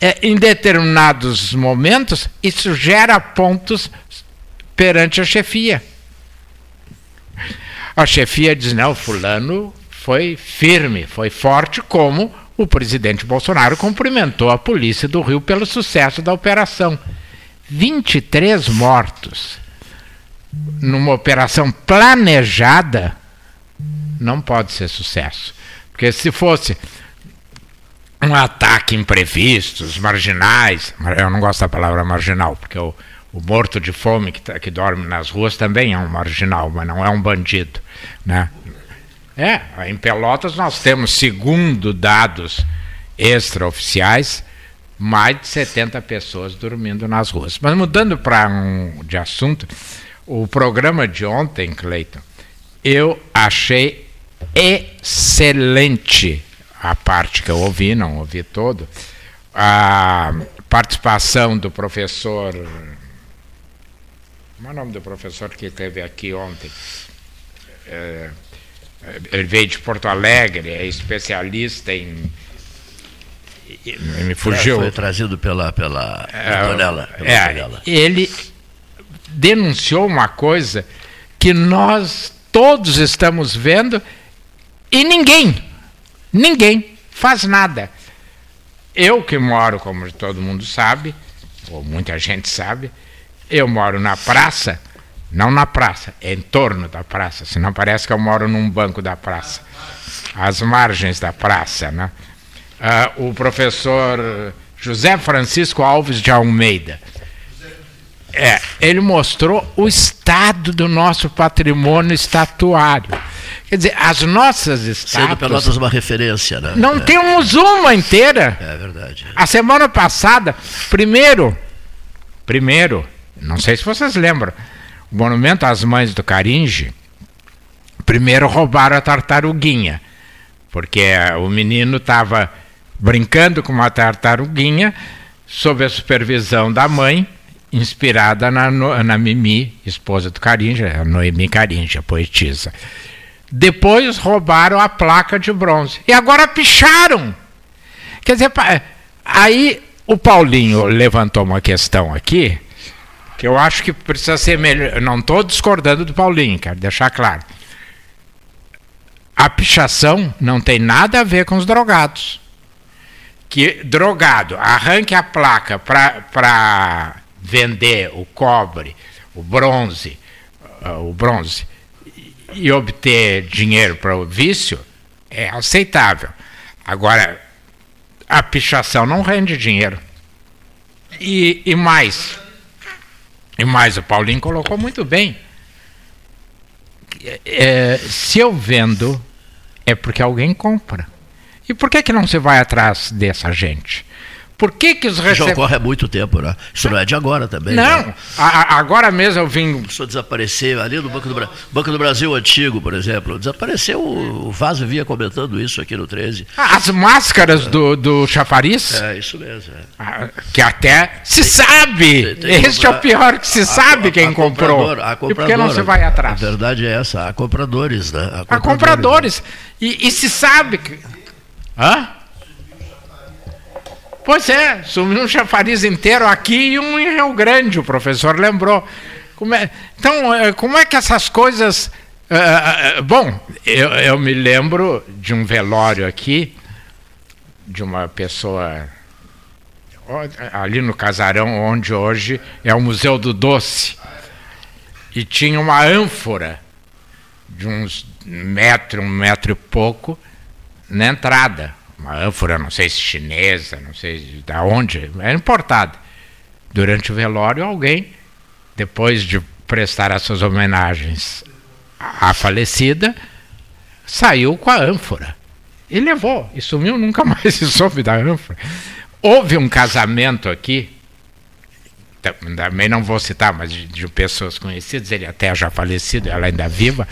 é, em determinados momentos isso gera pontos perante a chefia. A chefia diz: não, Fulano foi firme, foi forte, como o presidente Bolsonaro cumprimentou a polícia do Rio pelo sucesso da operação. 23 mortos numa operação planejada não pode ser sucesso. Porque se fosse um ataque imprevisto, os marginais, eu não gosto da palavra marginal, porque o, o morto de fome que, tá, que dorme nas ruas também é um marginal, mas não é um bandido. Né? É, em Pelotas nós temos, segundo dados extraoficiais, mais de 70 pessoas dormindo nas ruas. Mas mudando para um de assunto, o programa de ontem, Cleiton, eu achei excelente a parte que eu ouvi, não ouvi todo, a participação do professor. Como é o nome do professor que esteve aqui ontem? É, ele veio de Porto Alegre, é especialista em me fugiu. Foi trazido pela, pela, é, Antonella, pela é, Antonella. Ele denunciou uma coisa que nós todos estamos vendo e ninguém, ninguém faz nada. Eu que moro, como todo mundo sabe, ou muita gente sabe, eu moro na praça, não na praça, é em torno da praça, senão parece que eu moro num banco da praça, às margens da praça. Né? Uh, o professor José Francisco Alves de Almeida, é, ele mostrou o estado do nosso patrimônio estatuário. Quer dizer, as nossas estátuas. Sendo Pelotas uma referência, né? Não é. temos uma inteira. É verdade. A semana passada, primeiro, primeiro, não sei se vocês lembram, o monumento às mães do Caringe, primeiro roubaram a tartaruguinha, porque o menino estava brincando com uma tartaruguinha sob a supervisão da mãe, inspirada na, na Mimi, esposa do Caringe, a Noemi Caringe, a poetisa. Depois roubaram a placa de bronze. E agora picharam. Quer dizer, aí o Paulinho levantou uma questão aqui, que eu acho que precisa ser melhor. Não estou discordando do Paulinho, quero deixar claro. A pichação não tem nada a ver com os drogados. Que drogado arranque a placa para vender o cobre, o bronze, uh, o bronze e obter dinheiro para o vício é aceitável. Agora, a pichação não rende dinheiro. E, e mais, e mais, o Paulinho colocou muito bem. É, se eu vendo, é porque alguém compra. E por que, que não se vai atrás dessa gente? Por que, que os receb... Já ocorre há muito tempo, né? Isso não é de agora também. Não, né? a, agora mesmo eu vim. Começou a desaparecer ali no Banco do, Bra... Banco do Brasil antigo, por exemplo. Desapareceu, o Vaso vinha comentando isso aqui no 13. Ah, as máscaras é. do, do chafariz? É, isso mesmo. É. Ah, que até se tem, sabe! Tem, tem este é o pior, que se a, sabe a, quem a comprou. A e por que não se vai atrás? A verdade é essa, há compradores, né? Há compradores. Há compradores. Né? E, e se sabe que. Hã? Pois é, sumiu um chafariz inteiro aqui e um em Rio Grande, o professor lembrou. Como é, então, eh, como é que essas coisas. Uh, uh, bom, eu, eu me lembro de um velório aqui, de uma pessoa ali no casarão onde hoje é o Museu do Doce. E tinha uma ânfora de uns metro, um metro e pouco na entrada uma ânfora, não sei se chinesa, não sei de onde, era importada. Durante o velório, alguém, depois de prestar as suas homenagens à falecida, saiu com a ânfora. E levou, e sumiu, nunca (laughs) mais se soube da ânfora. Houve um casamento aqui, também não vou citar, mas de, de pessoas conhecidas, ele até já falecido, ela ainda viva,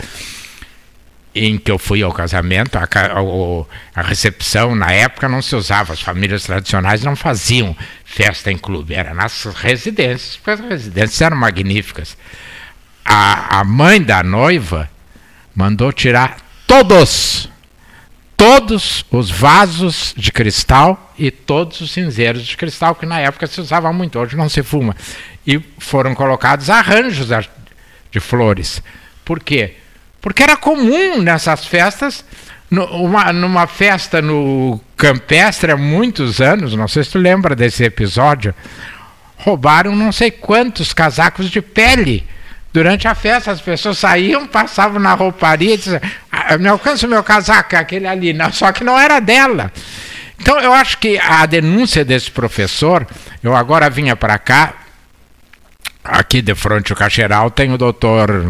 em que eu fui ao casamento, a, a, a, recepção na época não se usava, as famílias tradicionais não faziam festa em clube, era nas residências, porque as residências eram magníficas. A, a mãe da noiva mandou tirar todos, todos os vasos de cristal e todos os cinzeiros de cristal, que na época se usava muito, hoje não se fuma. E foram colocados arranjos de flores. Por quê? Porque era comum nessas festas, numa, numa festa no Campestre há muitos anos, não sei se tu lembra desse episódio, roubaram não sei quantos casacos de pele. Durante a festa, as pessoas saíam, passavam na rouparia e diziam: ah, Me alcança o meu casaco, aquele ali. Não, só que não era dela. Então, eu acho que a denúncia desse professor, eu agora vinha para cá, aqui de frente ao Cacheral, tem o doutor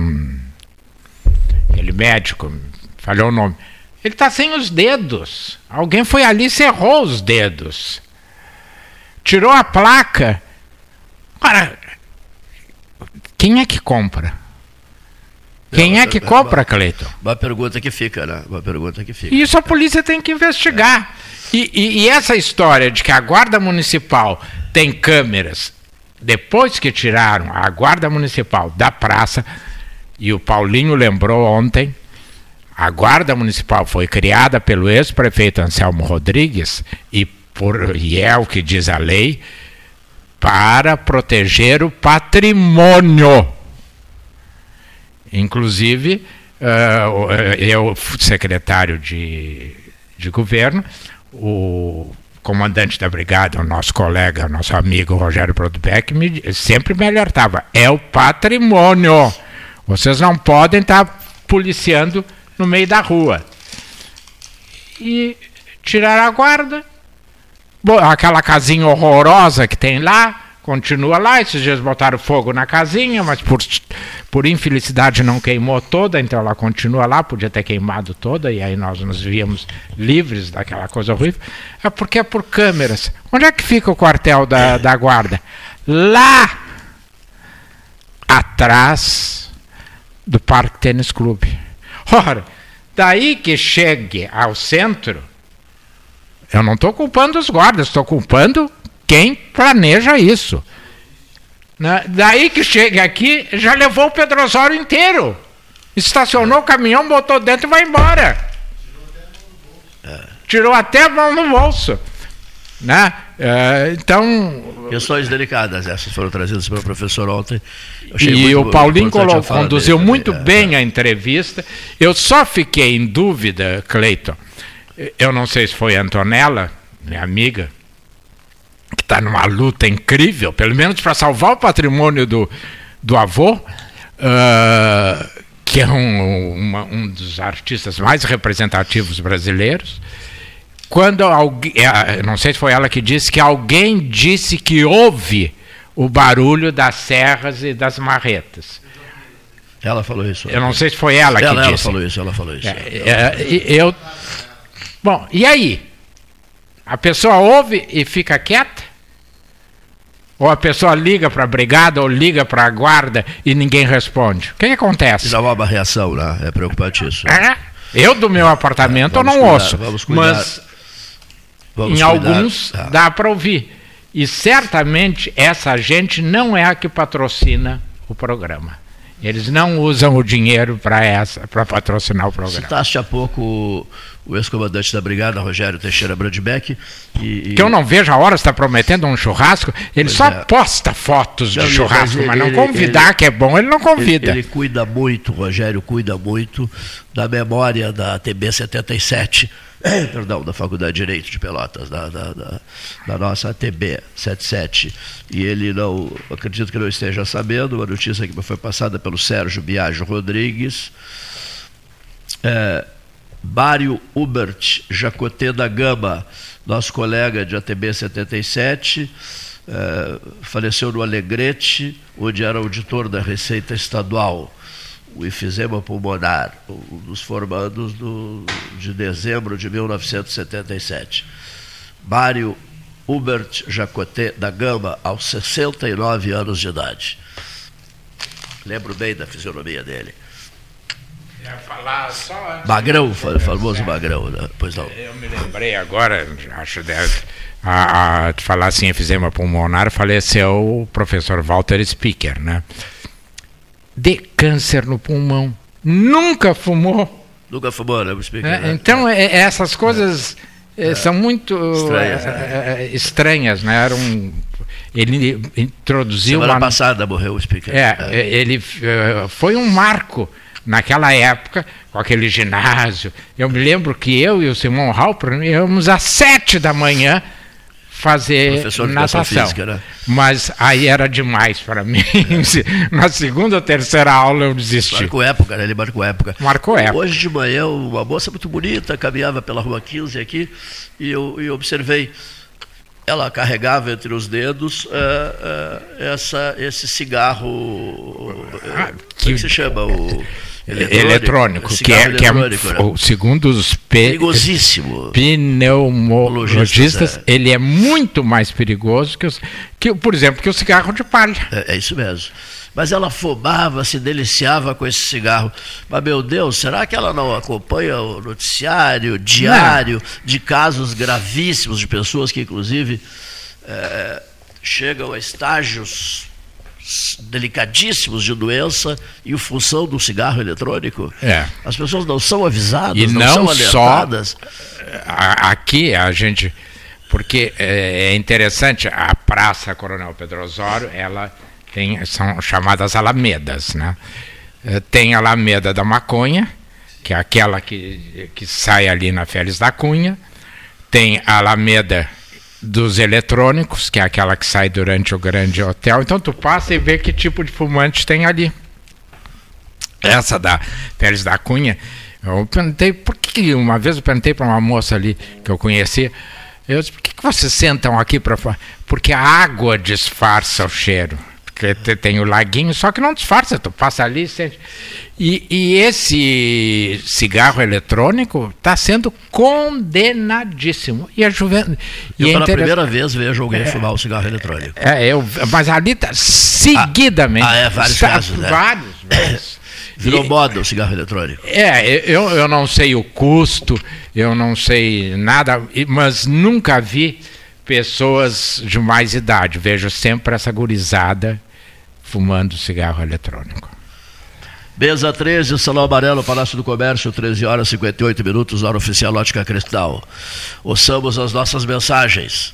aquele médico, falhou o nome. Ele está sem os dedos. Alguém foi ali e cerrou os dedos. Tirou a placa. Ora, quem é que compra? Quem é que compra, Cleiton? Uma pergunta que fica, né? Uma pergunta que fica. Isso a polícia tem que investigar. É. E, e, e, essa história de que a Guarda Municipal tem câmeras, depois que tiraram a Guarda Municipal da praça, e o Paulinho lembrou ontem, a Guarda Municipal foi criada pelo ex-prefeito Anselmo Rodrigues e por, e é o que diz a lei, para proteger o patrimônio. Inclusive, uh, eu, secretário de, de governo, o comandante da brigada, o nosso colega, o nosso amigo Rogério Brodbeck, me, sempre me alertava: é o patrimônio. Vocês não podem estar policiando no meio da rua. E tirar a guarda. aquela casinha horrorosa que tem lá, continua lá. Esses dias botaram fogo na casinha, mas por, por infelicidade não queimou toda, então ela continua lá, podia ter queimado toda, e aí nós nos víamos livres daquela coisa horrível. É porque é por câmeras. Onde é que fica o quartel da, da guarda? Lá atrás do Parque Tênis Clube. Ora, daí que chegue ao centro, eu não estou culpando os guardas, estou culpando quem planeja isso. Né? Daí que chega aqui, já levou o Pedro Osório inteiro. Estacionou o caminhão, botou dentro e vai embora. Tirou até a mão no bolso. Né? É, então. Questões delicadas, essas foram trazidas pelo professor ontem. E o Paulinho conduziu dele, muito é, bem a entrevista. Eu só fiquei em dúvida, Cleiton. Eu não sei se foi Antonella, minha amiga, que está numa luta incrível, pelo menos para salvar o patrimônio do, do avô, uh, que é um, uma, um dos artistas mais representativos brasileiros. Quando alguém, é, não sei se foi ela que disse, que alguém disse que ouve o barulho das serras e das marretas. Ela falou isso. Eu não sei se foi ela, ela que disse. Ela falou isso, ela falou isso. É, é, eu, bom, e aí? A pessoa ouve e fica quieta? Ou a pessoa liga para a brigada ou liga para a guarda e ninguém responde? O que, que acontece? Dá uma reação, né? É preocupante isso. É. Eu do meu apartamento é, eu não cuidar, ouço, mas vamos em cuidar. alguns ah. dá para ouvir. E certamente essa gente não é a que patrocina o programa. Eles não usam o dinheiro para patrocinar o programa. Citaste há pouco o ex-comandante da brigada, Rogério Teixeira Brandbeck. E, e... Que eu não vejo a hora, está prometendo um churrasco. Ele pois só é. posta fotos de churrasco, mas, mas não convidar, ele, que é bom, ele não convida. Ele, ele, cuida muito, Rogério cuida muito da memória da TB 77, (coughs) perdão, da Faculdade de Direito de Pelotas, da, da, da, da nossa TB 77. E ele não, acredito que não esteja sabendo, uma notícia que foi passada pelo Sérgio Biagio Rodrigues. É, Bário Hubert Jacotê da Gama, nosso colega de ATB 77, eh, faleceu no Alegrete, onde era auditor da Receita Estadual, o efizema pulmonar, um dos formandos do, de dezembro de 1977. Bário Hubert Jacotê da Gama, aos 69 anos de idade. Lembro bem da fisionomia dele só Magrão, o famoso Magrão, né? pois não. Eu me lembrei agora, acho deve, a, a falar assim, efizema pulmonar, faleceu o professor Walter Speaker, né? De câncer no pulmão. Nunca fumou. Nunca fumou, né? É, né? Então, é, é essas coisas é. é. são muito estranhas, é, estranhas né? Era um ele introduziu semana uma... passada morreu o speaker é, ele foi um marco naquela época, com aquele ginásio. Eu me lembro que eu e o Simon Halper íamos às sete da manhã fazer Professor natação. Física, né? Mas aí era demais para mim. É. (laughs) Na segunda ou terceira aula eu desisti. Marcou época, né? Ele marcou época. Marcou época. Hoje de manhã, uma moça muito bonita caminhava pela rua 15 aqui e eu, eu observei. Ela carregava entre os dedos uh, uh, essa, esse cigarro. Ah, que, como é que se chama? O, eletrônico, eletrônico que é, que é né? segundo os perigosíssimo pneumologistas, é. ele é muito mais perigoso que, os, que, por exemplo, que o cigarro de palha. É, é isso mesmo. Mas ela fumava, se deliciava com esse cigarro. Mas, meu Deus, será que ela não acompanha o noticiário diário não. de casos gravíssimos de pessoas que, inclusive, é, chegam a estágios delicadíssimos de doença em função do cigarro eletrônico. É. As pessoas não são avisadas, e não, não são alertadas. Só, aqui a gente porque é, é interessante, a Praça Coronel Pedro Osório, ela tem, são chamadas alamedas, né? Eh, tem a Alameda da Maconha, que é aquela que, que sai ali na Félix da Cunha, tem a Alameda dos eletrônicos, que é aquela que sai durante o grande hotel. Então tu passa e vê que tipo de fumante tem ali. Essa da Félix da Cunha, eu perguntei, por que uma vez eu perguntei para uma moça ali que eu conhecia, eu disse, por que, que vocês sentam aqui para Porque a água disfarça o cheiro. Porque tem o laguinho, só que não disfarça, tu passa ali e sente. E, e esse cigarro eletrônico está sendo condenadíssimo. E a juventude. Eu, é pela primeira vez, vejo alguém é, fumar o cigarro eletrônico. É, eu, mas ali tá seguidamente. Ah, ah é, vários casos. Né? Vários, vários. (coughs) Virou e, moda o cigarro eletrônico. É, eu, eu não sei o custo, eu não sei nada, mas nunca vi pessoas de mais idade. Vejo sempre essa gurizada fumando cigarro eletrônico. Mesa 13, Salão Amarelo, Palácio do Comércio, 13 horas e 58 minutos, hora oficial Ótica Cristal. Ouçamos as nossas mensagens.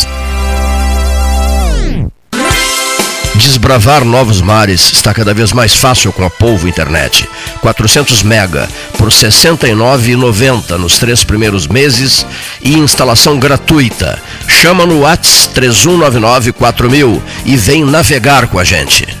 Desbravar novos mares está cada vez mais fácil com a Polvo Internet. 400 mega por R$ 69,90 nos três primeiros meses e instalação gratuita. Chama no Whats 3199 4000 e vem navegar com a gente.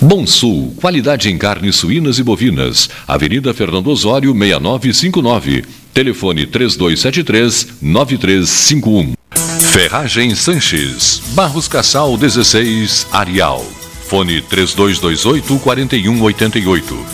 Bom Sul, qualidade em carnes suínas e bovinas. Avenida Fernando Osório, 6959. Telefone 3273-9351. Ferragem Sanches. Barros Cassal 16, Arial. Fone 3228-4188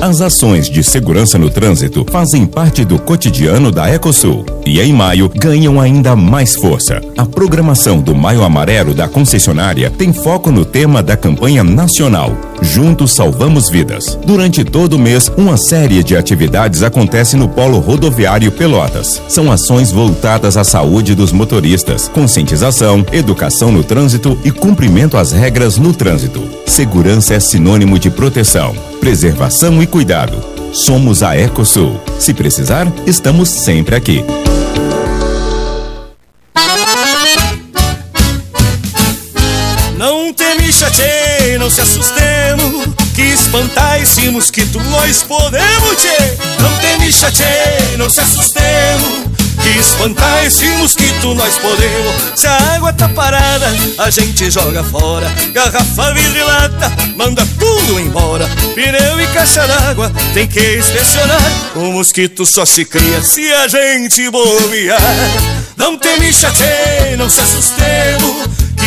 As ações de segurança no trânsito fazem parte do cotidiano da Ecosul e em maio ganham ainda mais força. A programação do Maio Amarelo da concessionária tem foco no tema da campanha nacional Juntos Salvamos Vidas. Durante todo o mês, uma série de atividades acontece no Polo Rodoviário Pelotas. São ações voltadas à saúde dos motoristas, conscientização, educação no trânsito e cumprimento às regras no trânsito. Segurança é sinônimo de proteção, preservação e cuidado. Somos a Ecosul. Se precisar, estamos sempre aqui. Não teme chatei, não se assustemos Que espantar esse mosquito nós podemos, tchê Não teme chatei, não se assustemos que espantar esse mosquito nós podemos. Se a água tá parada, a gente joga fora. Garrafa, vidro e lata, manda tudo embora. Pneu e caixa d'água, tem que inspecionar. O mosquito só se cria se a gente bobear. Não tem micha, não se assustemos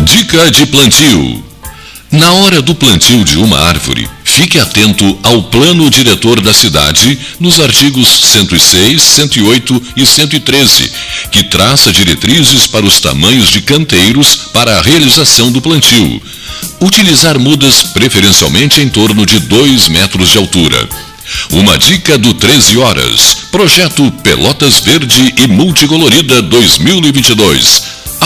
Dica de plantio. Na hora do plantio de uma árvore, fique atento ao plano diretor da cidade nos artigos 106, 108 e 113, que traça diretrizes para os tamanhos de canteiros para a realização do plantio. Utilizar mudas preferencialmente em torno de 2 metros de altura. Uma dica do 13 Horas. Projeto Pelotas Verde e Multicolorida 2022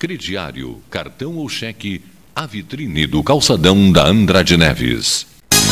crediário, cartão ou cheque, a vitrine do calçadão da Andrade Neves.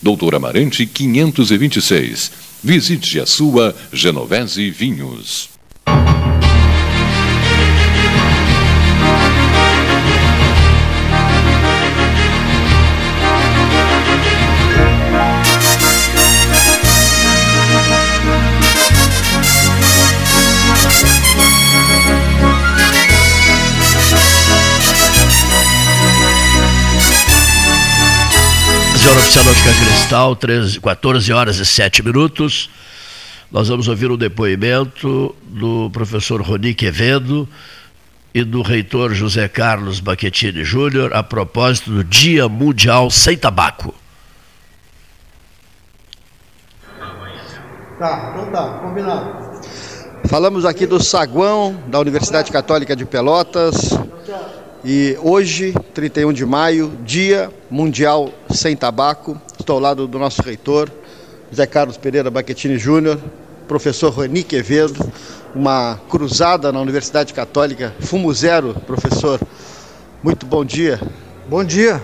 Doutor Amarante 526. Visite a sua Genovese Vinhos. 11 horas oficial Ótica Cristal, 13, 14 horas e 7 minutos. Nós vamos ouvir o depoimento do professor Roni Quevedo e do reitor José Carlos Baquetini Júnior a propósito do Dia Mundial Sem Tabaco. Tá, então tá, combinado. Falamos aqui do saguão da Universidade Católica de Pelotas, e hoje, 31 de maio, Dia Mundial Sem Tabaco, estou ao lado do nosso reitor, José Carlos Pereira Baquetini Júnior, professor Rony Quevedo, uma cruzada na Universidade Católica, Fumo Zero, professor. Muito bom dia. Bom dia.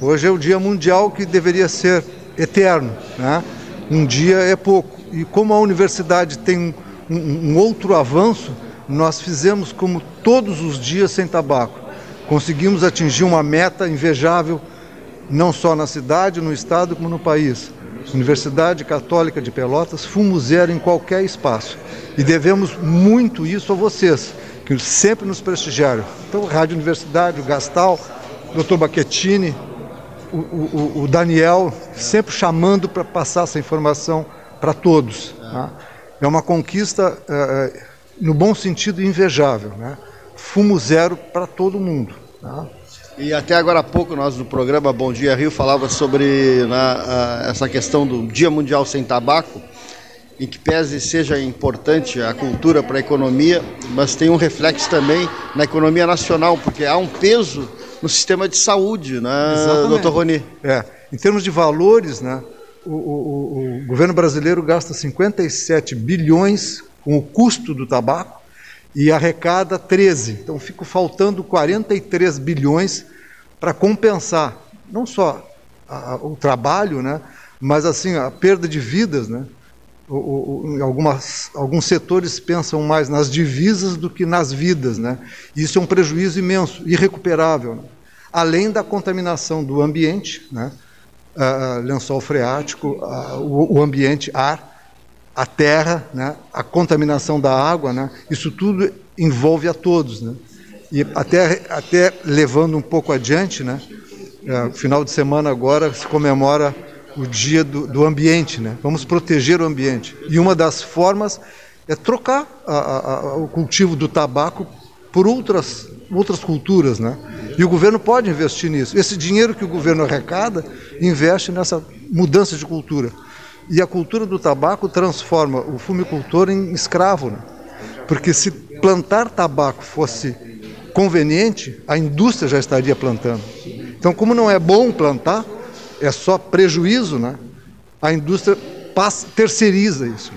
Hoje é o Dia Mundial que deveria ser eterno, né? Um dia é pouco. E como a universidade tem um, um, um outro avanço, nós fizemos como todos os dias sem tabaco Conseguimos atingir uma meta invejável, não só na cidade, no estado, como no país. Universidade Católica de Pelotas, fumo zero em qualquer espaço. E devemos muito isso a vocês, que sempre nos prestigiaram. Então, Rádio Universidade, o Gastal, o Dr. Baquetini, o, o, o Daniel, sempre chamando para passar essa informação para todos. Tá? É uma conquista, é, no bom sentido, invejável. Né? Fumo zero para todo mundo. Tá? E até agora há pouco nós no programa Bom Dia Rio falava sobre né, essa questão do Dia Mundial Sem Tabaco, em que pese seja importante a cultura para a economia, mas tem um reflexo também na economia nacional, porque há um peso no sistema de saúde, né, Exatamente. doutor Roni? É, em termos de valores, né, o, o, o governo brasileiro gasta 57 bilhões com o custo do tabaco, e arrecada 13. Então fica faltando 43 bilhões para compensar não só a, o trabalho, né, mas assim a perda de vidas, né? O, o, algumas, alguns setores pensam mais nas divisas do que nas vidas, né? Isso é um prejuízo imenso, irrecuperável. Né? Além da contaminação do ambiente, né? Uh, lençol freático, uh, o, o ambiente, ar, a terra, né, a contaminação da água, né, isso tudo envolve a todos. Né? E até, até levando um pouco adiante, né, é, final de semana agora se comemora o dia do, do ambiente, né? vamos proteger o ambiente. E uma das formas é trocar a, a, a, o cultivo do tabaco por outras, outras culturas. Né? E o governo pode investir nisso. Esse dinheiro que o governo arrecada, investe nessa mudança de cultura. E a cultura do tabaco transforma o fumicultor em escravo. Né? Porque se plantar tabaco fosse conveniente, a indústria já estaria plantando. Então, como não é bom plantar, é só prejuízo, né? a indústria passa, terceiriza isso.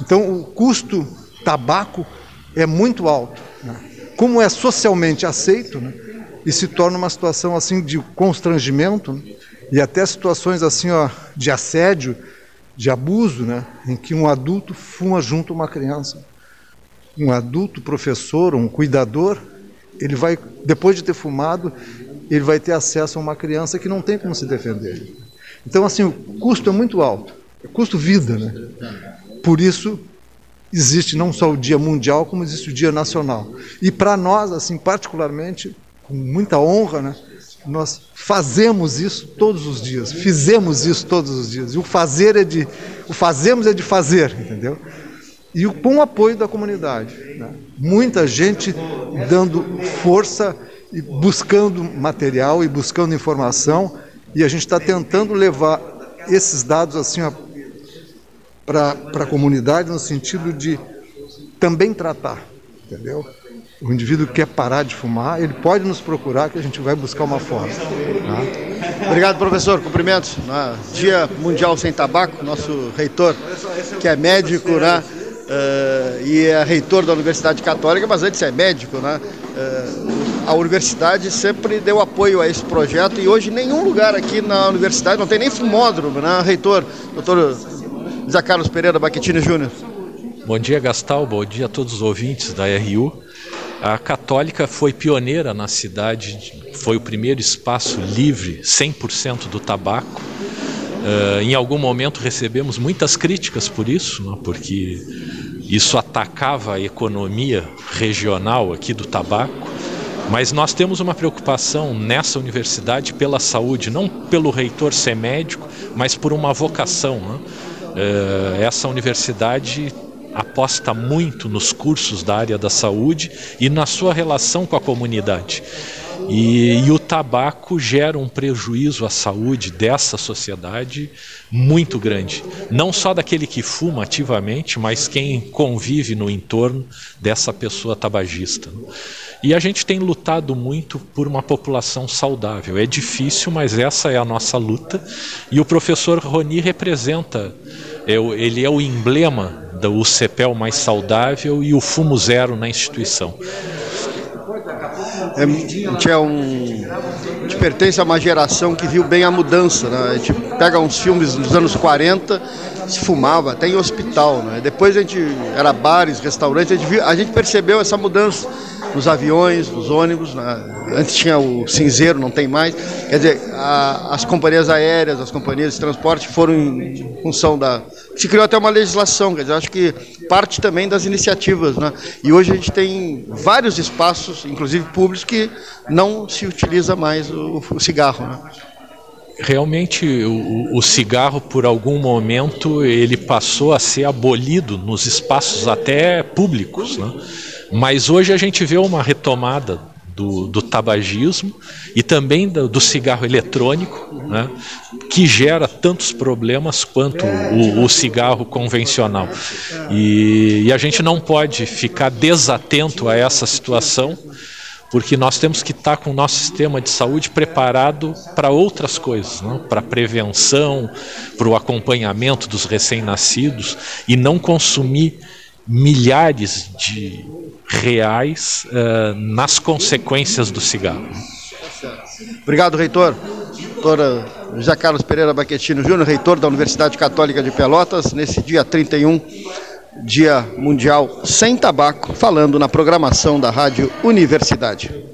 Então, o custo tabaco é muito alto. Né? Como é socialmente aceito, né? e se torna uma situação assim de constrangimento, né? e até situações assim ó, de assédio, de abuso, né, em que um adulto fuma junto a uma criança. Um adulto professor, um cuidador, ele vai, depois de ter fumado, ele vai ter acesso a uma criança que não tem como se defender. Então, assim, o custo é muito alto, é custo vida, né? Por isso existe não só o Dia Mundial, como existe o Dia Nacional. E para nós, assim, particularmente, com muita honra, né? Nós fazemos isso todos os dias, fizemos isso todos os dias. E o fazer é de, o fazemos é de fazer, entendeu? E com o apoio da comunidade. Né? Muita gente dando força e buscando material e buscando informação, e a gente está tentando levar esses dados assim para a comunidade no sentido de também tratar, entendeu? O indivíduo que quer parar de fumar, ele pode nos procurar que a gente vai buscar uma forma. Tá? Obrigado, professor. Cumprimentos. Né? Dia Mundial Sem Tabaco, nosso reitor, que é médico, né? Uh, e é reitor da Universidade Católica, mas antes é médico, né? Uh, a universidade sempre deu apoio a esse projeto e hoje nenhum lugar aqui na universidade, não tem nem fumódromo, né? Reitor, doutor Zé Carlos Pereira Baquetini Júnior. Bom dia, Gastal. Bom dia a todos os ouvintes da RU. A Católica foi pioneira na cidade, foi o primeiro espaço livre, 100% do tabaco. Uh, em algum momento recebemos muitas críticas por isso, né, porque isso atacava a economia regional aqui do tabaco. Mas nós temos uma preocupação nessa universidade pela saúde, não pelo reitor ser médico, mas por uma vocação. Né? Uh, essa universidade aposta muito nos cursos da área da saúde e na sua relação com a comunidade. E, e, o tabaco gera um prejuízo à saúde dessa sociedade muito grande. Não só daquele que fuma ativamente, mas quem convive no entorno dessa pessoa tabagista. E a gente tem lutado muito por uma população saudável. É difícil, mas essa é a nossa luta. E o professor Roni representa, é ele é o emblema do CEPEL mais saudável e o fumo zero na instituição. É, a gente é um. A gente pertence a uma geração que viu bem a mudança. Né? A gente pega uns filmes dos anos 40, se fumava, até em hospital. Né? Depois a gente era bares, restaurantes, a gente, a gente percebeu essa mudança nos aviões, nos ônibus. Né? Antes tinha o cinzeiro, não tem mais. Quer dizer, a, as companhias aéreas, as companhias de transporte foram em função da. Se criou até uma legislação, quer dizer, acho que parte também das iniciativas. Né? E hoje a gente tem vários espaços, inclusive públicos, que não se utiliza mais o, o cigarro. Né? Realmente o, o, cigarro por algum momento ele passou a ser abolido nos espaços até públicos, né? Mas hoje a gente vê uma retomada do, do tabagismo e também do, do cigarro eletrônico, né, que gera tantos problemas quanto o, o cigarro convencional. E, e, a gente não pode ficar desatento a essa situação, porque nós temos que estar com o nosso sistema de saúde preparado para outras coisas, né, para prevenção, para o acompanhamento dos recém-nascidos e não consumir milhares de reais uh, nas consequências do cigarro. Obrigado, reitor. Doutora José Carlos Pereira Baquetino Júnior, reitor da Universidade Católica de Pelotas, nesse dia 31, Dia Mundial Sem Tabaco, falando na programação da Rádio Universidade.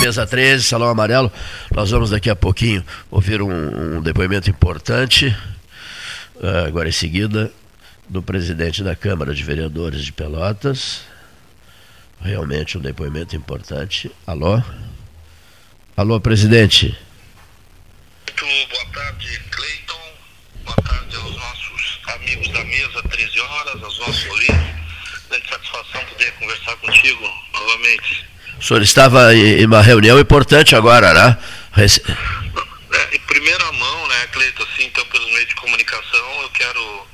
mesa 13, Salão Amarelo. Nós vamos daqui a pouquinho ouvir um, um depoimento importante, uh, agora em seguida, do presidente da Câmara de Vereadores de Pelotas. Realmente um depoimento importante. Alô? Alô, presidente. Muito boa tarde, Cleiton. Boa tarde aos nossos amigos da mesa, 13 horas, aos nossos ouvintes. Grande satisfação poder conversar contigo novamente. O senhor estava em uma reunião importante agora, né? Rece... É, em primeira mão, né, Cleito, assim, então pelos meios de comunicação, eu quero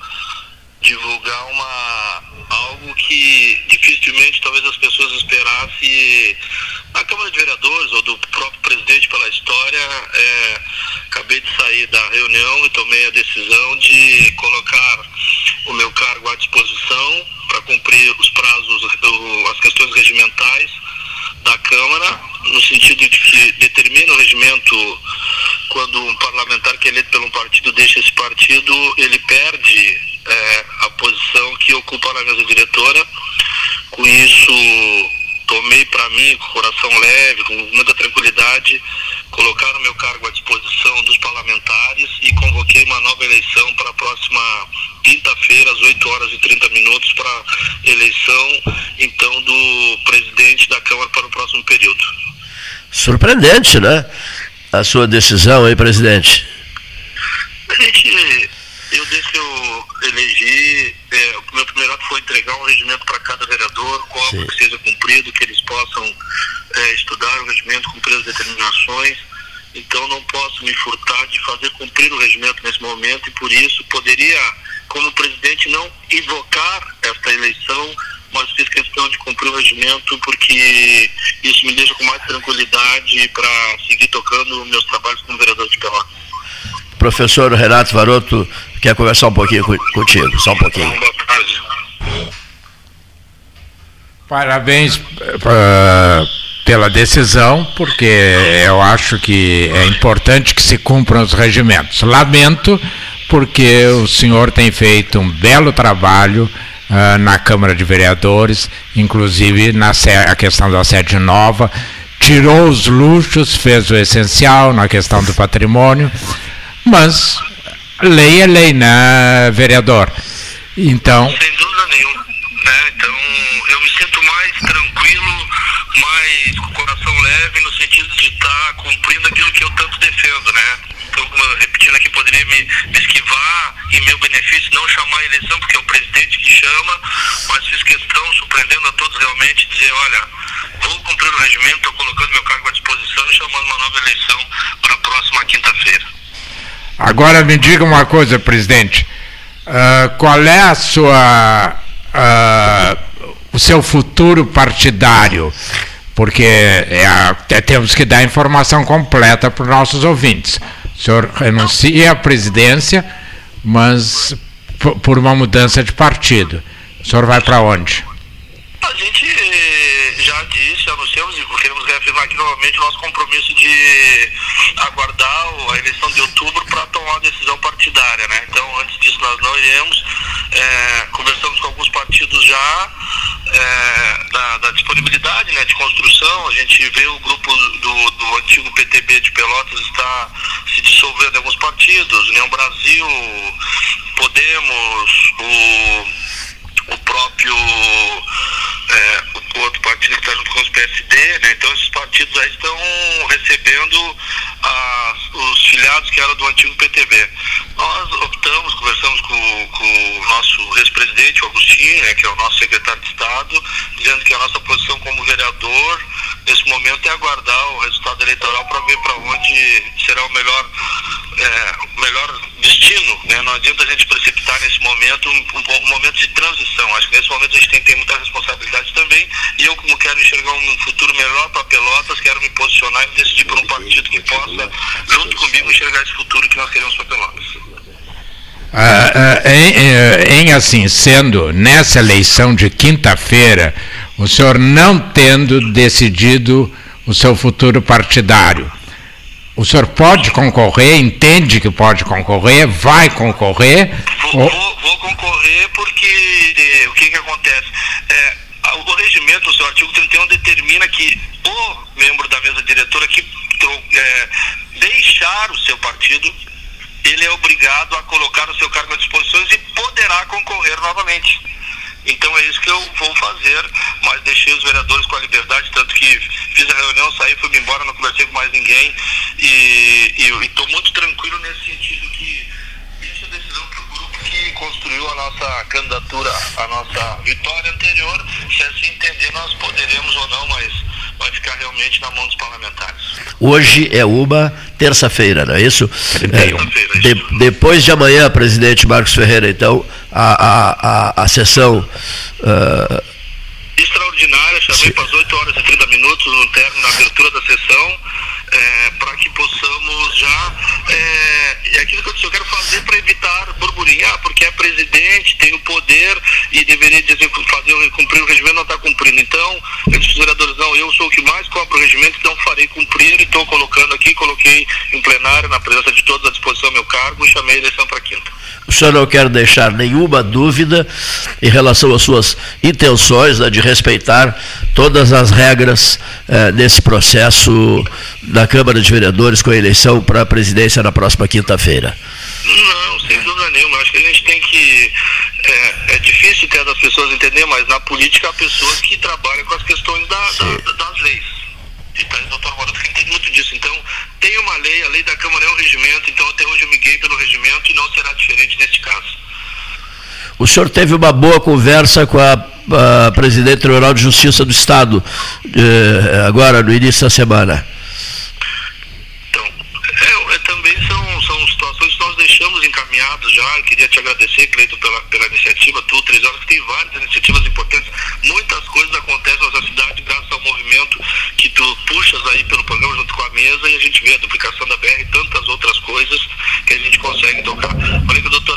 divulgar uma algo que dificilmente talvez as pessoas esperassem na Câmara de Vereadores ou do próprio presidente pela história. É, acabei de sair da reunião e tomei a decisão de colocar o meu cargo à disposição para cumprir os prazos, as questões regimentais da Câmara, no sentido de que determina o regimento quando um parlamentar que é eleito pelo um partido deixa esse partido, ele perde é, a posição que ocupa na mesa diretora. Com isso, tomei para mim, com o coração leve, com muita tranquilidade, colocar o meu cargo à disposição dos parlamentares e convoquei uma nova eleição para a próxima quinta-feira, às 8 horas e 30 minutos, para eleição, então, do presidente da Câmara para o próximo período. Surpreendente, né? A sua decisão aí, presidente. A gente Eu, desde que eu elegi, é, o meu primeiro ato foi entregar um regimento para cada vereador, qual que seja cumprido, que eles possam é, estudar o regimento, cumprir as determinações. Então não posso me furtar de fazer cumprir o regimento nesse momento e por isso poderia, como presidente, não invocar esta eleição, mas fiz questão de cumprir o regimento porque isso me deixa com mais tranquilidade para seguir tocando meus trabalhos como vereador de Pelotas. Professor Renato Varoto quer conversar um pouquinho contigo, só um pouquinho. Parabéns uh, pela decisão, porque eu acho que é importante que se cumpram os regimentos. Lamento, porque o senhor tem feito um belo trabalho uh, na Câmara de Vereadores, inclusive na a questão da sede nova, tirou os luxos, fez o essencial na questão do patrimônio, mas lei é lei, né, vereador? Então. Sem dúvida nenhuma. Né? Então, eu me sinto mais tranquilo, mais com o coração leve, no sentido de estar tá cumprindo aquilo que eu tanto defendo, né? Então, repetindo aqui, poderia me, me esquivar em meu benefício, não chamar a eleição, porque é o presidente que chama, mas fiz questão, surpreendendo a todos realmente, dizer, olha, vou cumprir o regimento, estou colocando meu cargo à disposição e chamando uma nova eleição para a próxima quinta-feira. Agora me diga uma coisa, presidente. Uh, qual é a sua, uh, o seu futuro partidário? Porque é, é, temos que dar informação completa para os nossos ouvintes. O senhor renuncia à presidência, mas por uma mudança de partido. O senhor vai para onde? A gente já disse, anunciamos e queremos reafirmar aqui novamente o nosso compromisso de aguardar a eleição de outubro partidária. Né? Então, antes disso, nós não iremos. É, conversamos com alguns partidos já é, da, da, disponibilidade né, de construção. A gente vê o grupo do, do antigo PTB de Pelotas está se dissolvendo em alguns partidos, União Brasil, Podemos, o, o próprio é, o outro partido que está junto com os PSD, né? Então esses partidos aí estão recebendo os filiados que eram do antigo PTB. Nós optamos, conversamos com, com o nosso ex-presidente, o Agostinho, né, que é o nosso secretário de Estado, dizendo que a nossa posição como vereador nesse momento é aguardar o resultado eleitoral para ver para onde será o melhor, é, o melhor destino. Né? Não adianta a gente precipitar nesse momento um, um, um momento de transição. Acho que nesse momento a gente tem que ter muita responsabilidade também. E eu, como quero enxergar um futuro melhor para Pelotas, quero me posicionar e decidir por um partido que possa, junto comigo, enxergar esse futuro que nós queremos para Pelotas. Ah, ah, em, eh, em, assim sendo, nessa eleição de quinta-feira, o senhor não tendo decidido o seu futuro partidário, o senhor pode concorrer, entende que pode concorrer, vai concorrer? Vou, ou... vou, vou concorrer porque eh, o que, que acontece? É, o regimento, o seu artigo 31, determina que o membro da mesa diretora que é, deixar o seu partido, ele é obrigado a colocar o seu cargo à disposição e poderá concorrer novamente. Então é isso que eu vou fazer, mas deixei os vereadores com a liberdade, tanto que fiz a reunião, saí, fui embora, não conversei com mais ninguém e estou muito tranquilo nesse sentido que deixa a decisão que construiu a nossa candidatura, a nossa vitória anterior, se assim entender nós poderemos ou não, mas vai ficar realmente na mão dos parlamentares. Hoje é uma terça-feira, não é isso? É, de, depois de amanhã, presidente Marcos Ferreira, então, a, a, a, a sessão. Uh, extraordinária, chamei para as 8 horas e 30 minutos no termo, na abertura da sessão, é, para que possamos já. É, é aquilo que eu disse, eu quero fazer para evitar burburinho, ah, porque é presidente, tem o poder e deveria dizer, fazer, cumprir o regimento, não está cumprindo. Então, disse, vereadores, não, eu sou o que mais cobra o regimento, então farei cumprir e estou colocando aqui, coloquei em plenário, na presença de todos, à disposição meu cargo e chamei a eleição para quinta. O senhor não quer deixar nenhuma dúvida em relação às suas intenções né, de respeitar todas as regras eh, processo da Câmara de Vereadores com a eleição para a presidência na próxima quinta-feira. Não, sem dúvida nenhuma. Acho que a gente tem que. É, é difícil ter as pessoas entender, mas na política há pessoas que trabalham com as questões da, da, das leis. E tá, o doutor que entende muito disso. Então, tem uma lei, a lei da Câmara é um regimento, então até hoje eu me guiei pelo regimento e não será diferente neste caso. O senhor teve uma boa conversa com a, a presidente do Tribunal de Justiça do Estado eh, agora no início da semana. Agradecer, Cleito, pela, pela iniciativa, tu, Três Horas, que tem várias iniciativas importantes. Muitas coisas acontecem na nossa cidade graças ao movimento que tu puxas aí pelo programa junto com a mesa e a gente vê a duplicação da BR e tantas outras coisas que a gente consegue tocar.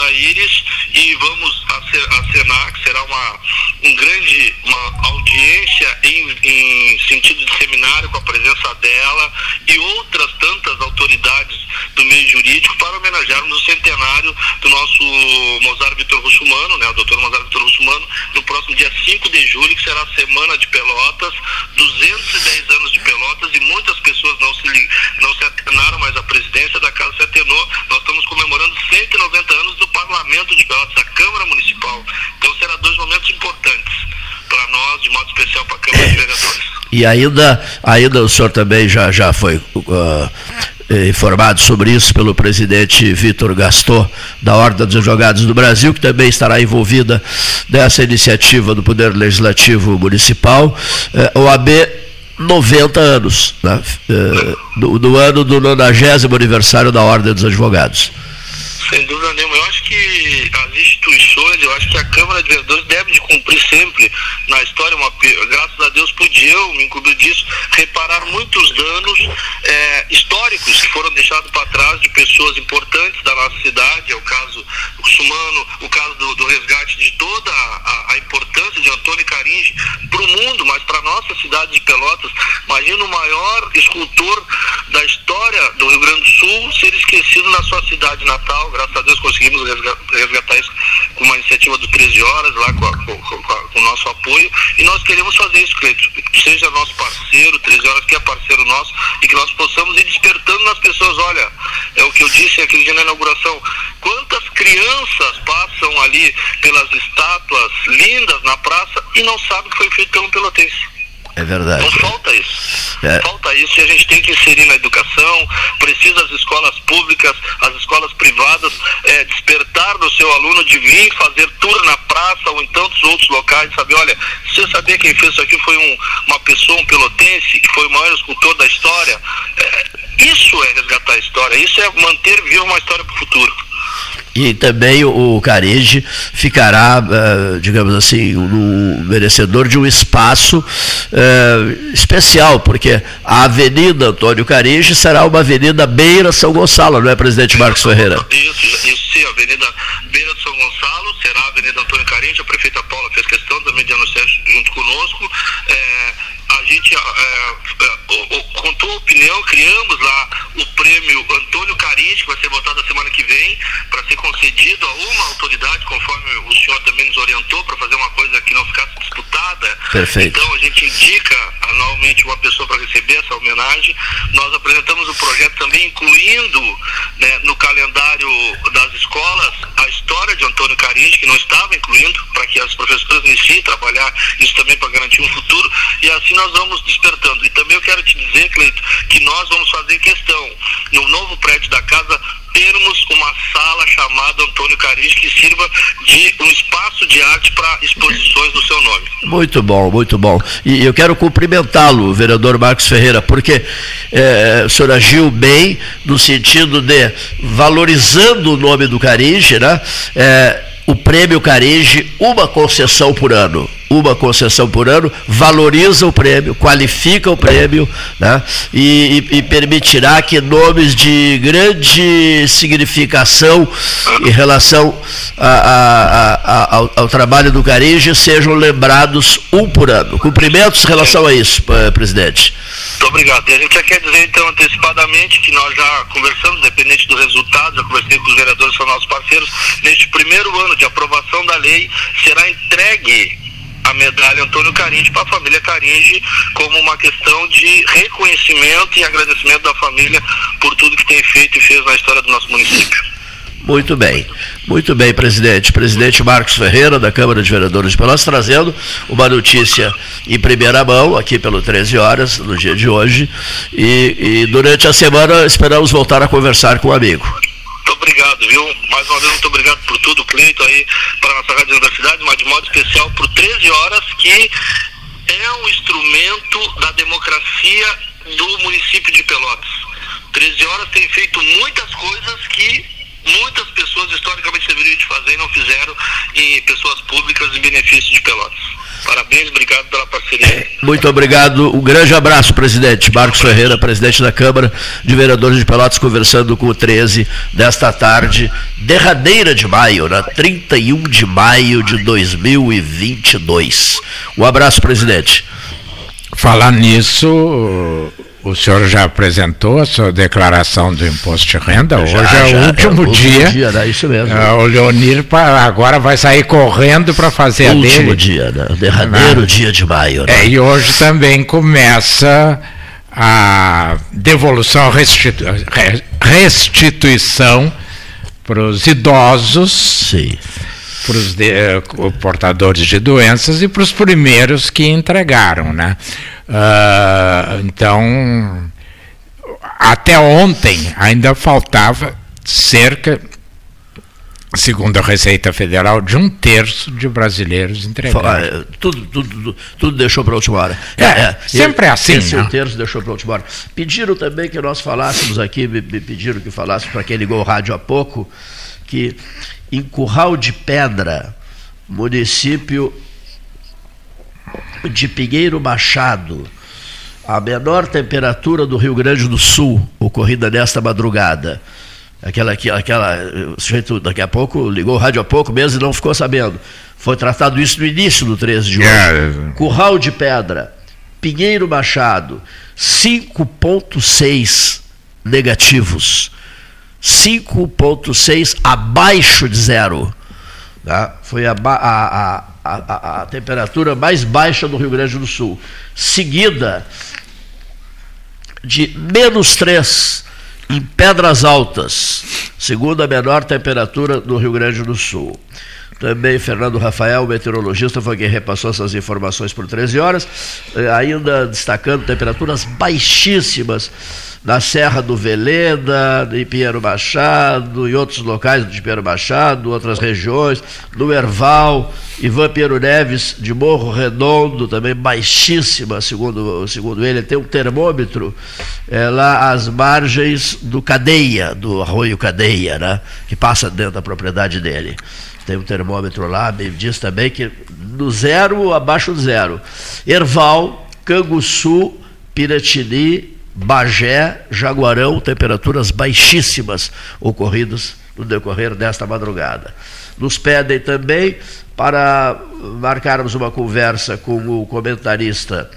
Com a doutora Iris e vamos acenar que será uma, um grande, uma audiência em, em sentido de seminário com a presença dela e outras tantas autoridades do meio jurídico para homenagearmos o centenário do nosso Mozart Vitor Russumano, né, o doutor Mozart Vitor Russumano, no próximo dia 5 de julho, que será a Semana de Pelotas, 210 anos de Pelotas e muitas pessoas não se, não se atenaram, mas a presidência da casa se atenou. Nós estamos comemorando 190 anos do Parlamento de Pelotas, da Câmara Municipal. Então será dois momentos importantes para nós, de modo especial para a Câmara de Vereadores. E ainda, ainda o senhor também já, já foi uh, informado sobre isso pelo presidente Vitor Gaston, da Ordem dos Advogados do Brasil, que também estará envolvida nessa iniciativa do Poder Legislativo Municipal. Uh, o AB 90 anos, né? uh, do, do ano do 90 aniversário da Ordem dos Advogados. Sem dúvida nenhuma. Eu acho que as instituições, eu acho que a Câmara de Vereadores deve de cumprir sempre na história, uma, graças a Deus pude eu, me incluir disso, reparar muitos danos é, históricos que foram deixados para trás de pessoas importantes da nossa cidade, é o caso do Sumano, o caso do, do resgate de toda a, a, importância de Antônio Caringe para o mundo, mas para a nossa cidade de Pelotas. Imagina o maior escultor da história do Rio Grande do Sul ser esquecido na sua cidade natal, graças a Deus conseguimos resgatar isso com uma iniciativa do 13 Horas, lá com, a, com, com, com, o nosso apoio, e nós queremos fazer isso, Cleiton, seja nosso parceiro, 13 Horas que é parceiro nosso, e que nós possamos ir despertando nas pessoas, olha, é o que eu disse aquele dia na inauguração, quantas crianças passam ali pelas estátuas lindas na praça e não sabem que foi feito pelo pelotense. É verdade. Então falta isso. É. Falta isso e a gente tem que inserir na educação, precisa as escolas públicas, as escolas privadas é, despertar no seu aluno de vir fazer tour na praça ou em tantos outros locais, saber, olha, você sabia quem fez isso aqui foi um, uma pessoa, um pelotense, que foi o maior escultor da história. É, isso é resgatar a história, isso é manter viva uma história para o futuro. E também o, Careje ficará, uh, digamos assim, um, merecedor de um espaço uh, especial, porque a Avenida Antônio Careje será uma avenida beira São Gonçalo, não é, presidente Marcos Ferreira? Isso, isso sim, a Avenida Beira de São Gonçalo será a Avenida Antônio Careje, a prefeita Paula fez questão também de anunciar junto conosco. É, a gente, é, é, com tua opinião, criamos lá o prêmio Antônio Carinhos, que vai ser votado a semana que vem, para ser concedido a uma autoridade, conforme o senhor também nos orientou, para fazer uma coisa que não ficasse disputada. Perfeito. Então a gente indica anualmente uma pessoa para receber essa homenagem. Nós apresentamos o projeto também, incluindo né, no calendário das escolas a história de Antônio Carinhos, que não estava incluindo, para que as professoras iniciem trabalhar isso também para garantir um futuro. E assim nós vamos despertando. E também eu quero te dizer, Cleito, que nós vamos fazer questão, no novo prédio da casa, termos uma sala chamada Antônio Caris que sirva de um espaço de arte para exposições do seu nome. Muito bom, muito bom. E eu quero cumprimentá-lo, vereador Marcos Ferreira, porque é, o senhor agiu bem no sentido de valorizando o nome do Caringe, né? É, o prêmio Caringe, uma concessão por ano uma concessão por ano, valoriza o prêmio, qualifica o prêmio né, e, e, e permitirá que nomes de grande significação em relação a, a, a, ao, ao, trabalho do Carige sejam lembrados um por ano. Cumprimentos em relação a isso, eh, presidente. Muito obrigado. E a gente já quer dizer, então, antecipadamente, que nós já conversamos, dependente do resultado, já conversei com os vereadores, são nossos parceiros, neste primeiro ano de aprovação da lei, será entregue a medalha Antônio Caringe para a família Caringe como uma questão de reconhecimento e agradecimento da família por tudo que tem feito e fez na história do nosso município. Muito bem, muito bem, presidente. Presidente Marcos Ferreira, da Câmara de Vereadores de Pelotas, trazendo uma notícia em primeira mão, aqui pelo 13 horas, no dia de hoje. E, e durante a semana esperamos voltar a conversar com o amigo. Muito obrigado, viu? Mais uma vez, muito obrigado por tudo, Cleito, aí, para a nossa Rádio Universidade, mas de modo especial por 13 horas, que é um instrumento da democracia do município de Pelotas. 13 horas tem feito muitas coisas que muitas pessoas historicamente deveriam de fazer e não fizeram, e pessoas públicas em benefício de Pelotas. Parabéns, obrigado pela parceria. Muito obrigado. Um grande abraço, presidente. Marcos Ferreira, presidente da Câmara de Vereadores de Pelotas, conversando com o 13 desta tarde, derradeira de maio, na 31 de maio de 2022. Um abraço, presidente. Falar nisso, o senhor já apresentou a sua declaração do imposto de renda? Já, Hoje é já, o último é o dia. dia né? Isso mesmo. É, o Leonir agora vai sair correndo para fazer último a dele. Último dia, né? o derradeiro Não. dia de maio. Né? É, e hoje também começa a devolução, restitu... restituição para os idosos. Sim para os eh, portadores de doenças e para os primeiros que entregaram, né? Uh, então, até ontem ainda faltava cerca, segundo a Receita Federal, de um terço de brasileiros entregaram. É, tudo, tudo, tudo, tudo deixou para a última hora. É, é sempre é assim. Esse um terço deixou para a última hora. Pediram também que nós falássemos aqui, me pediram que falássemos para quem ligou o rádio há pouco, que em Curral de Pedra, município de Pinheiro Machado, a menor temperatura do Rio Grande do Sul, ocorrida nesta madrugada. Aquela, aquela, o sujeito daqui a pouco ligou o rádio há pouco mesmo e não ficou sabendo. Foi tratado isso no início do 13 de hoje. É. Curral de Pedra, Pinheiro Machado, 5,6 negativos. 5,6 abaixo de zero. Tá? Foi a, a, a, a, temperatura mais baixa do Rio Grande do Sul. Seguida de menos 3 em Pedras Altas, segundo a menor temperatura do Rio Grande do Sul. Também Fernando Rafael, meteorologista, foi quem repassou essas informações por 13 horas, eh, ainda destacando temperaturas baixíssimas na Serra do Veleda, em Pinheiro Machado, em outros locais de Pinheiro Machado, outras regiões, no Erval, Ivan Pinheiro Neves, de Morro Redondo, também baixíssima, segundo, segundo ele, tem um termômetro é, lá às margens do Cadeia, do arroio Cadeia, né, que passa dentro da propriedade dele. Tem um termômetro lá, me diz também que no zero, abaixo do zero. Erval, Canguçu, Piratini, Bagé, Jaguarão, temperaturas baixíssimas ocorridas no decorrer desta madrugada. Nos pedem também para marcarmos uma conversa com o comentarista,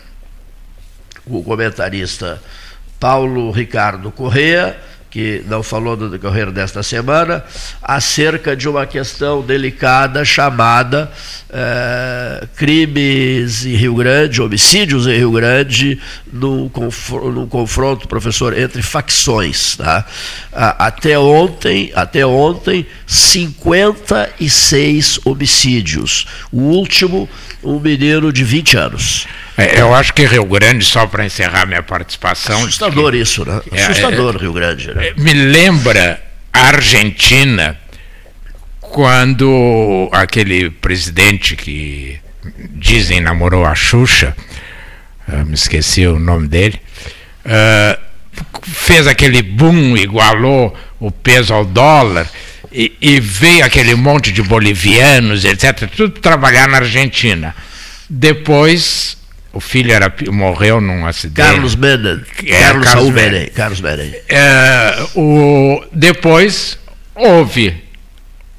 o comentarista Paulo Ricardo Correa, que não falou no decorrer desta semana, acerca de uma questão delicada chamada é, crimes em Rio Grande, homicídios em Rio Grande, num, num confronto, professor, entre facções. Tá? Até ontem, até ontem, 56 homicídios. O último, um menino de 20 anos. É, eu acho que Rio Grande, só para encerrar minha participação. Assustador que, isso, né? É, Assustador é, Rio Grande. Né? Me lembra a Argentina, quando aquele presidente que dizem namorou a Xuxa, uh, me esqueci o nome dele, uh, fez aquele boom, igualou o peso ao dólar. E, e veio aquele monte de bolivianos, etc., tudo trabalhar na Argentina. Depois o filho era, morreu num acidente. Carlos Menem. É, Carlos, Carlos Menem. Carlos Menem. É, o, depois houve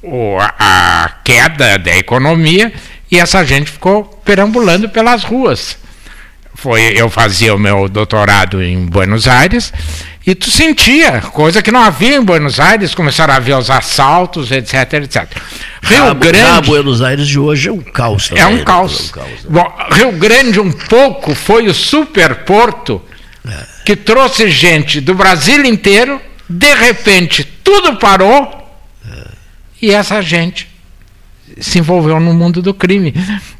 o, a queda da economia e essa gente ficou perambulando pelas ruas. Foi, eu fazia o meu doutorado em Buenos Aires e tu sentia, coisa que não havia em Buenos Aires, começaram a haver os assaltos, etc, etc. Rio já, Grande. Buenos Aires de hoje é um caos. Também, é um caos. Né? É um caos né? Bom, Rio Grande, um pouco, foi o superporto é. que trouxe gente do Brasil inteiro, de repente tudo parou. É. e essa gente se envolveu no mundo do crime.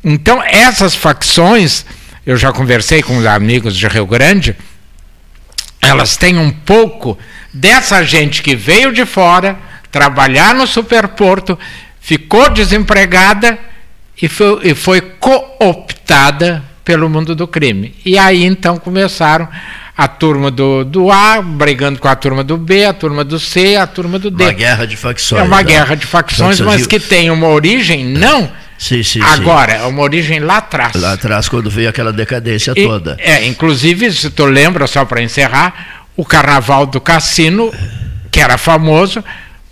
Então, essas facções, eu já conversei com os amigos de Rio Grande, elas têm um pouco dessa gente que veio de fora trabalhar no superporto, ficou desempregada e foi, e foi cooptada pelo mundo do crime. E aí então começaram a turma do, do A brigando com a turma do B, a turma do C, a turma do D. Uma guerra de facções. É uma né? guerra de facções, mas que tem uma origem não Sim, sim, Agora, é uma origem lá atrás. Lá atrás, quando veio aquela decadência e, toda. É, inclusive, se tu lembra, só para encerrar, o carnaval do cassino, que era famoso,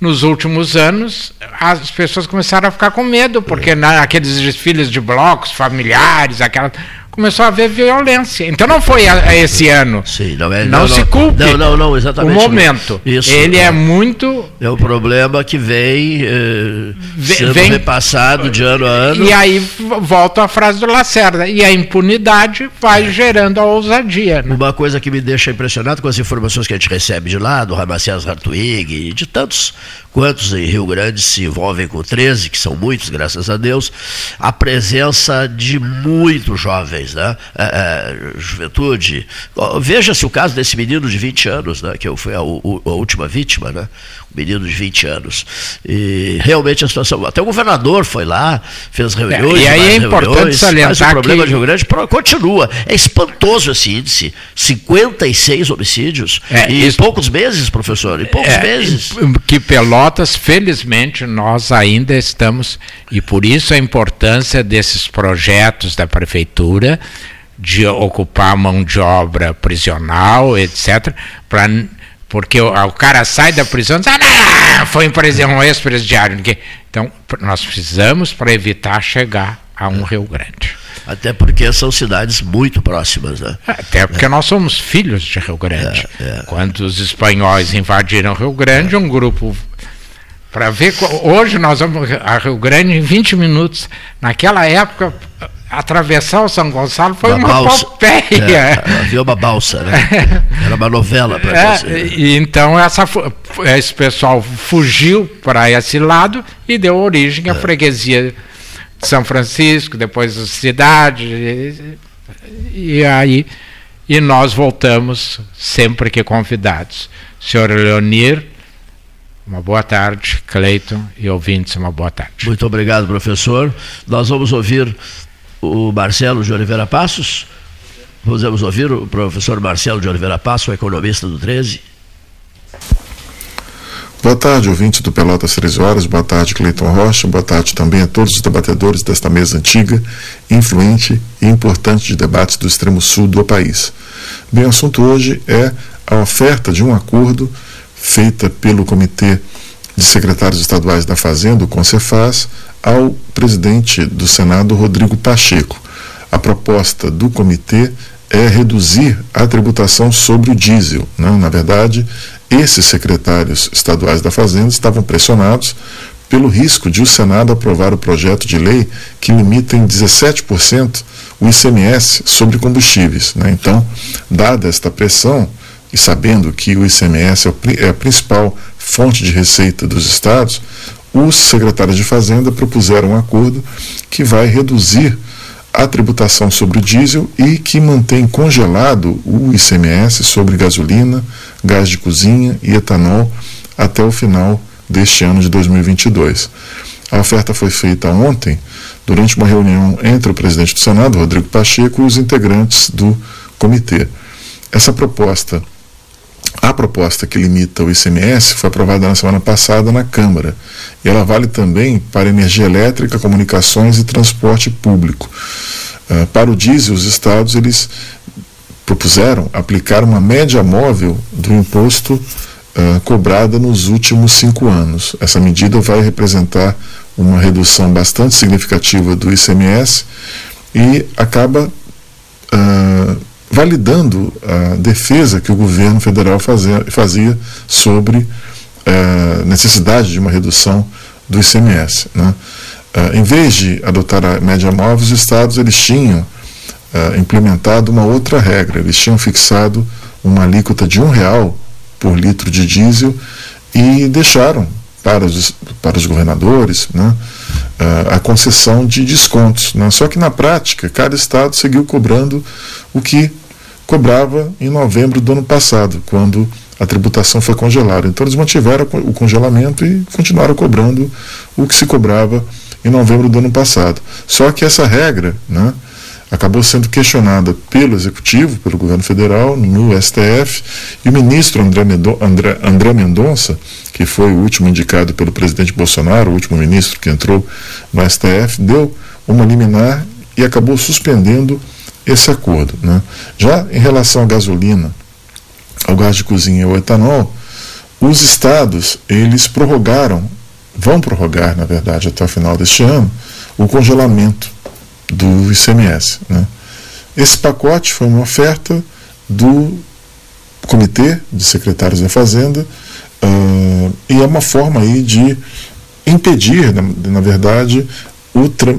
nos últimos anos, as pessoas começaram a ficar com medo, porque naqueles desfiles de blocos familiares, aquela começou a haver violência. Então não foi a, a esse ano. Sim, não, é, não, não se culpe. Não, não, não, exatamente. O momento. Isso, Ele é, é muito. É um problema que vem, eh, sendo vem repassado de ano a ano. E aí volta a frase do Lacerda. E a impunidade vai é. gerando a ousadia. Né? Uma coisa que me deixa impressionado com as informações que a gente recebe de lá, do Ramacés Hartwig e de tantos quantos em Rio Grande se envolvem com 13, que são muitos, graças a Deus, a presença de muitos jovens, né? É, é, juventude. Veja-se o caso desse menino de 20 anos, né? que foi a, a, a última vítima, né? Menino de 20 anos. E realmente a situação. Até o governador foi lá, fez reuniões. É, e aí é importante reuniões, salientar mas o problema que... de Rio Grande continua. É espantoso esse índice. 56 homicídios. É, em isso... poucos meses, professor. Em poucos é, meses. Que Pelotas, felizmente, nós ainda estamos. E por isso a importância desses projetos da prefeitura de ocupar mão de obra prisional, etc., para porque o, o, cara sai da prisão e diz, ah, foi um ex-presidiário. Então, nós precisamos para evitar chegar a um Rio Grande. Até porque são cidades muito próximas, né? Até porque é. nós somos filhos de Rio Grande. É, é. Quando os espanhóis invadiram Rio Grande, um grupo. Para ver. Hoje nós vamos a Rio Grande em 20 minutos. Naquela época, atravessar o São Gonçalo foi uma, uma balsa, É, havia uma balsa, né? (laughs) Era uma novela para é, você. Né? E então essa, esse pessoal fugiu para esse lado e deu origem à é. freguesia de São Francisco, depois a cidade. E, e aí e nós voltamos sempre que convidados. Senhor Leonir, uma boa tarde, Cleiton e ouvintes, uma boa tarde. Muito obrigado, professor. Nós vamos ouvir o Marcelo de Oliveira Passos. Vamos ouvir o professor Marcelo de Oliveira Passos, economista do 13. Boa tarde, ouvintes do Pelotas 13 Horas. Boa tarde, Cleiton Rocha. Boa tarde também a todos os debatedores desta mesa antiga, influente e importante de debates do extremo sul do país. Bem, o assunto hoje é a oferta de um acordo feita pelo Comitê de Secretários Estaduais da Fazenda, o CONCEFAS, ao presidente do Senado, Rodrigo Pacheco. A proposta do comitê é reduzir a tributação sobre o diesel. Né? Na verdade, esses secretários estaduais da Fazenda estavam pressionados pelo risco de o Senado aprovar o projeto de lei que limita em 17% o ICMS sobre combustíveis. Né? Então, dada esta pressão, e sabendo que o ICMS é a principal fonte de receita dos estados, os secretários de Fazenda propuseram um acordo que vai reduzir a tributação sobre o diesel e que mantém congelado o ICMS sobre gasolina, gás de cozinha e etanol até o final deste ano de 2022. A oferta foi feita ontem, durante uma reunião entre o presidente do Senado, Rodrigo Pacheco, e os integrantes do comitê. Essa proposta a proposta que limita o ICMS foi aprovada na semana passada na Câmara e ela vale também para energia elétrica, comunicações e transporte público. Uh, para o diesel, os estados eles propuseram aplicar uma média móvel do imposto uh, cobrada nos últimos cinco anos. Essa medida vai representar uma redução bastante significativa do ICMS e acaba uh, validando a defesa que o governo federal fazia, fazia sobre a eh, necessidade de uma redução do ICMS. Né? Uh, em vez de adotar a média móvel, os estados eles tinham uh, implementado uma outra regra. Eles tinham fixado uma alíquota de um real por litro de diesel e deixaram para os, para os governadores né, a concessão de descontos. Né? Só que na prática, cada estado seguiu cobrando o que cobrava em novembro do ano passado, quando a tributação foi congelada. Então eles mantiveram o congelamento e continuaram cobrando o que se cobrava em novembro do ano passado. Só que essa regra né, acabou sendo questionada pelo Executivo, pelo governo federal, no STF, e o ministro André, André, André Mendonça, que foi o último indicado pelo presidente Bolsonaro, o último ministro que entrou no STF, deu uma liminar e acabou suspendendo esse acordo. Né? Já em relação à gasolina, ao gás de cozinha e ao etanol, os estados eles prorrogaram, vão prorrogar, na verdade, até o final deste ano, o congelamento do ICMS. Né? Esse pacote foi uma oferta do Comitê de Secretários da Fazenda uh, e é uma forma aí de impedir, na, na verdade,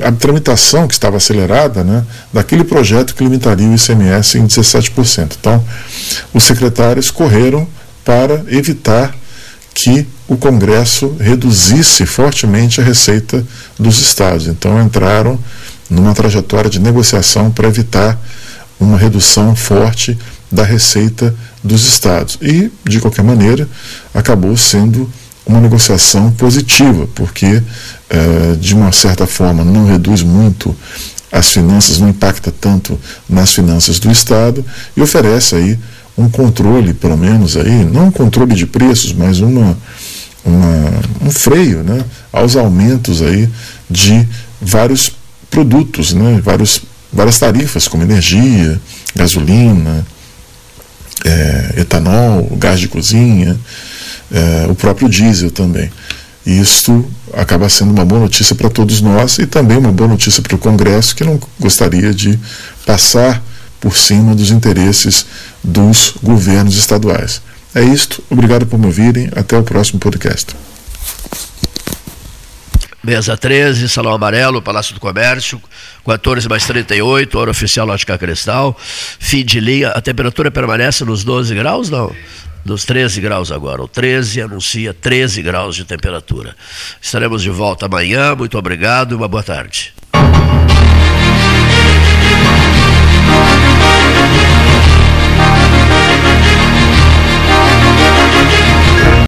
a tramitação que estava acelerada né, daquele projeto que limitaria o ICMS em 17%. Então, os secretários correram para evitar que o Congresso reduzisse fortemente a receita dos estados. Então, entraram numa trajetória de negociação para evitar uma redução forte da receita dos estados. E, de qualquer maneira, acabou sendo uma negociação positiva, porque, eh, de uma certa forma, não reduz muito as finanças, não impacta tanto nas finanças do Estado e oferece aí um controle, pelo menos aí, não um controle de preços, mas uma, uma, um freio né, aos aumentos aí de vários produtos, né, vários, várias tarifas, como energia, gasolina, é, etanol, gás de cozinha, é, o próprio diesel também. Isto acaba sendo uma boa notícia para todos nós e também uma boa notícia para o Congresso, que não gostaria de passar por cima dos interesses dos governos estaduais. É isto, obrigado por me ouvirem, até o próximo podcast. Mesa 13, Salão Amarelo, Palácio do Comércio, 14 mais 38, hora oficial Lógica Cristal, fim de linha. A temperatura permanece nos 12 graus, não? Nos 13 graus agora. O 13 anuncia 13 graus de temperatura. Estaremos de volta amanhã. Muito obrigado e uma boa tarde.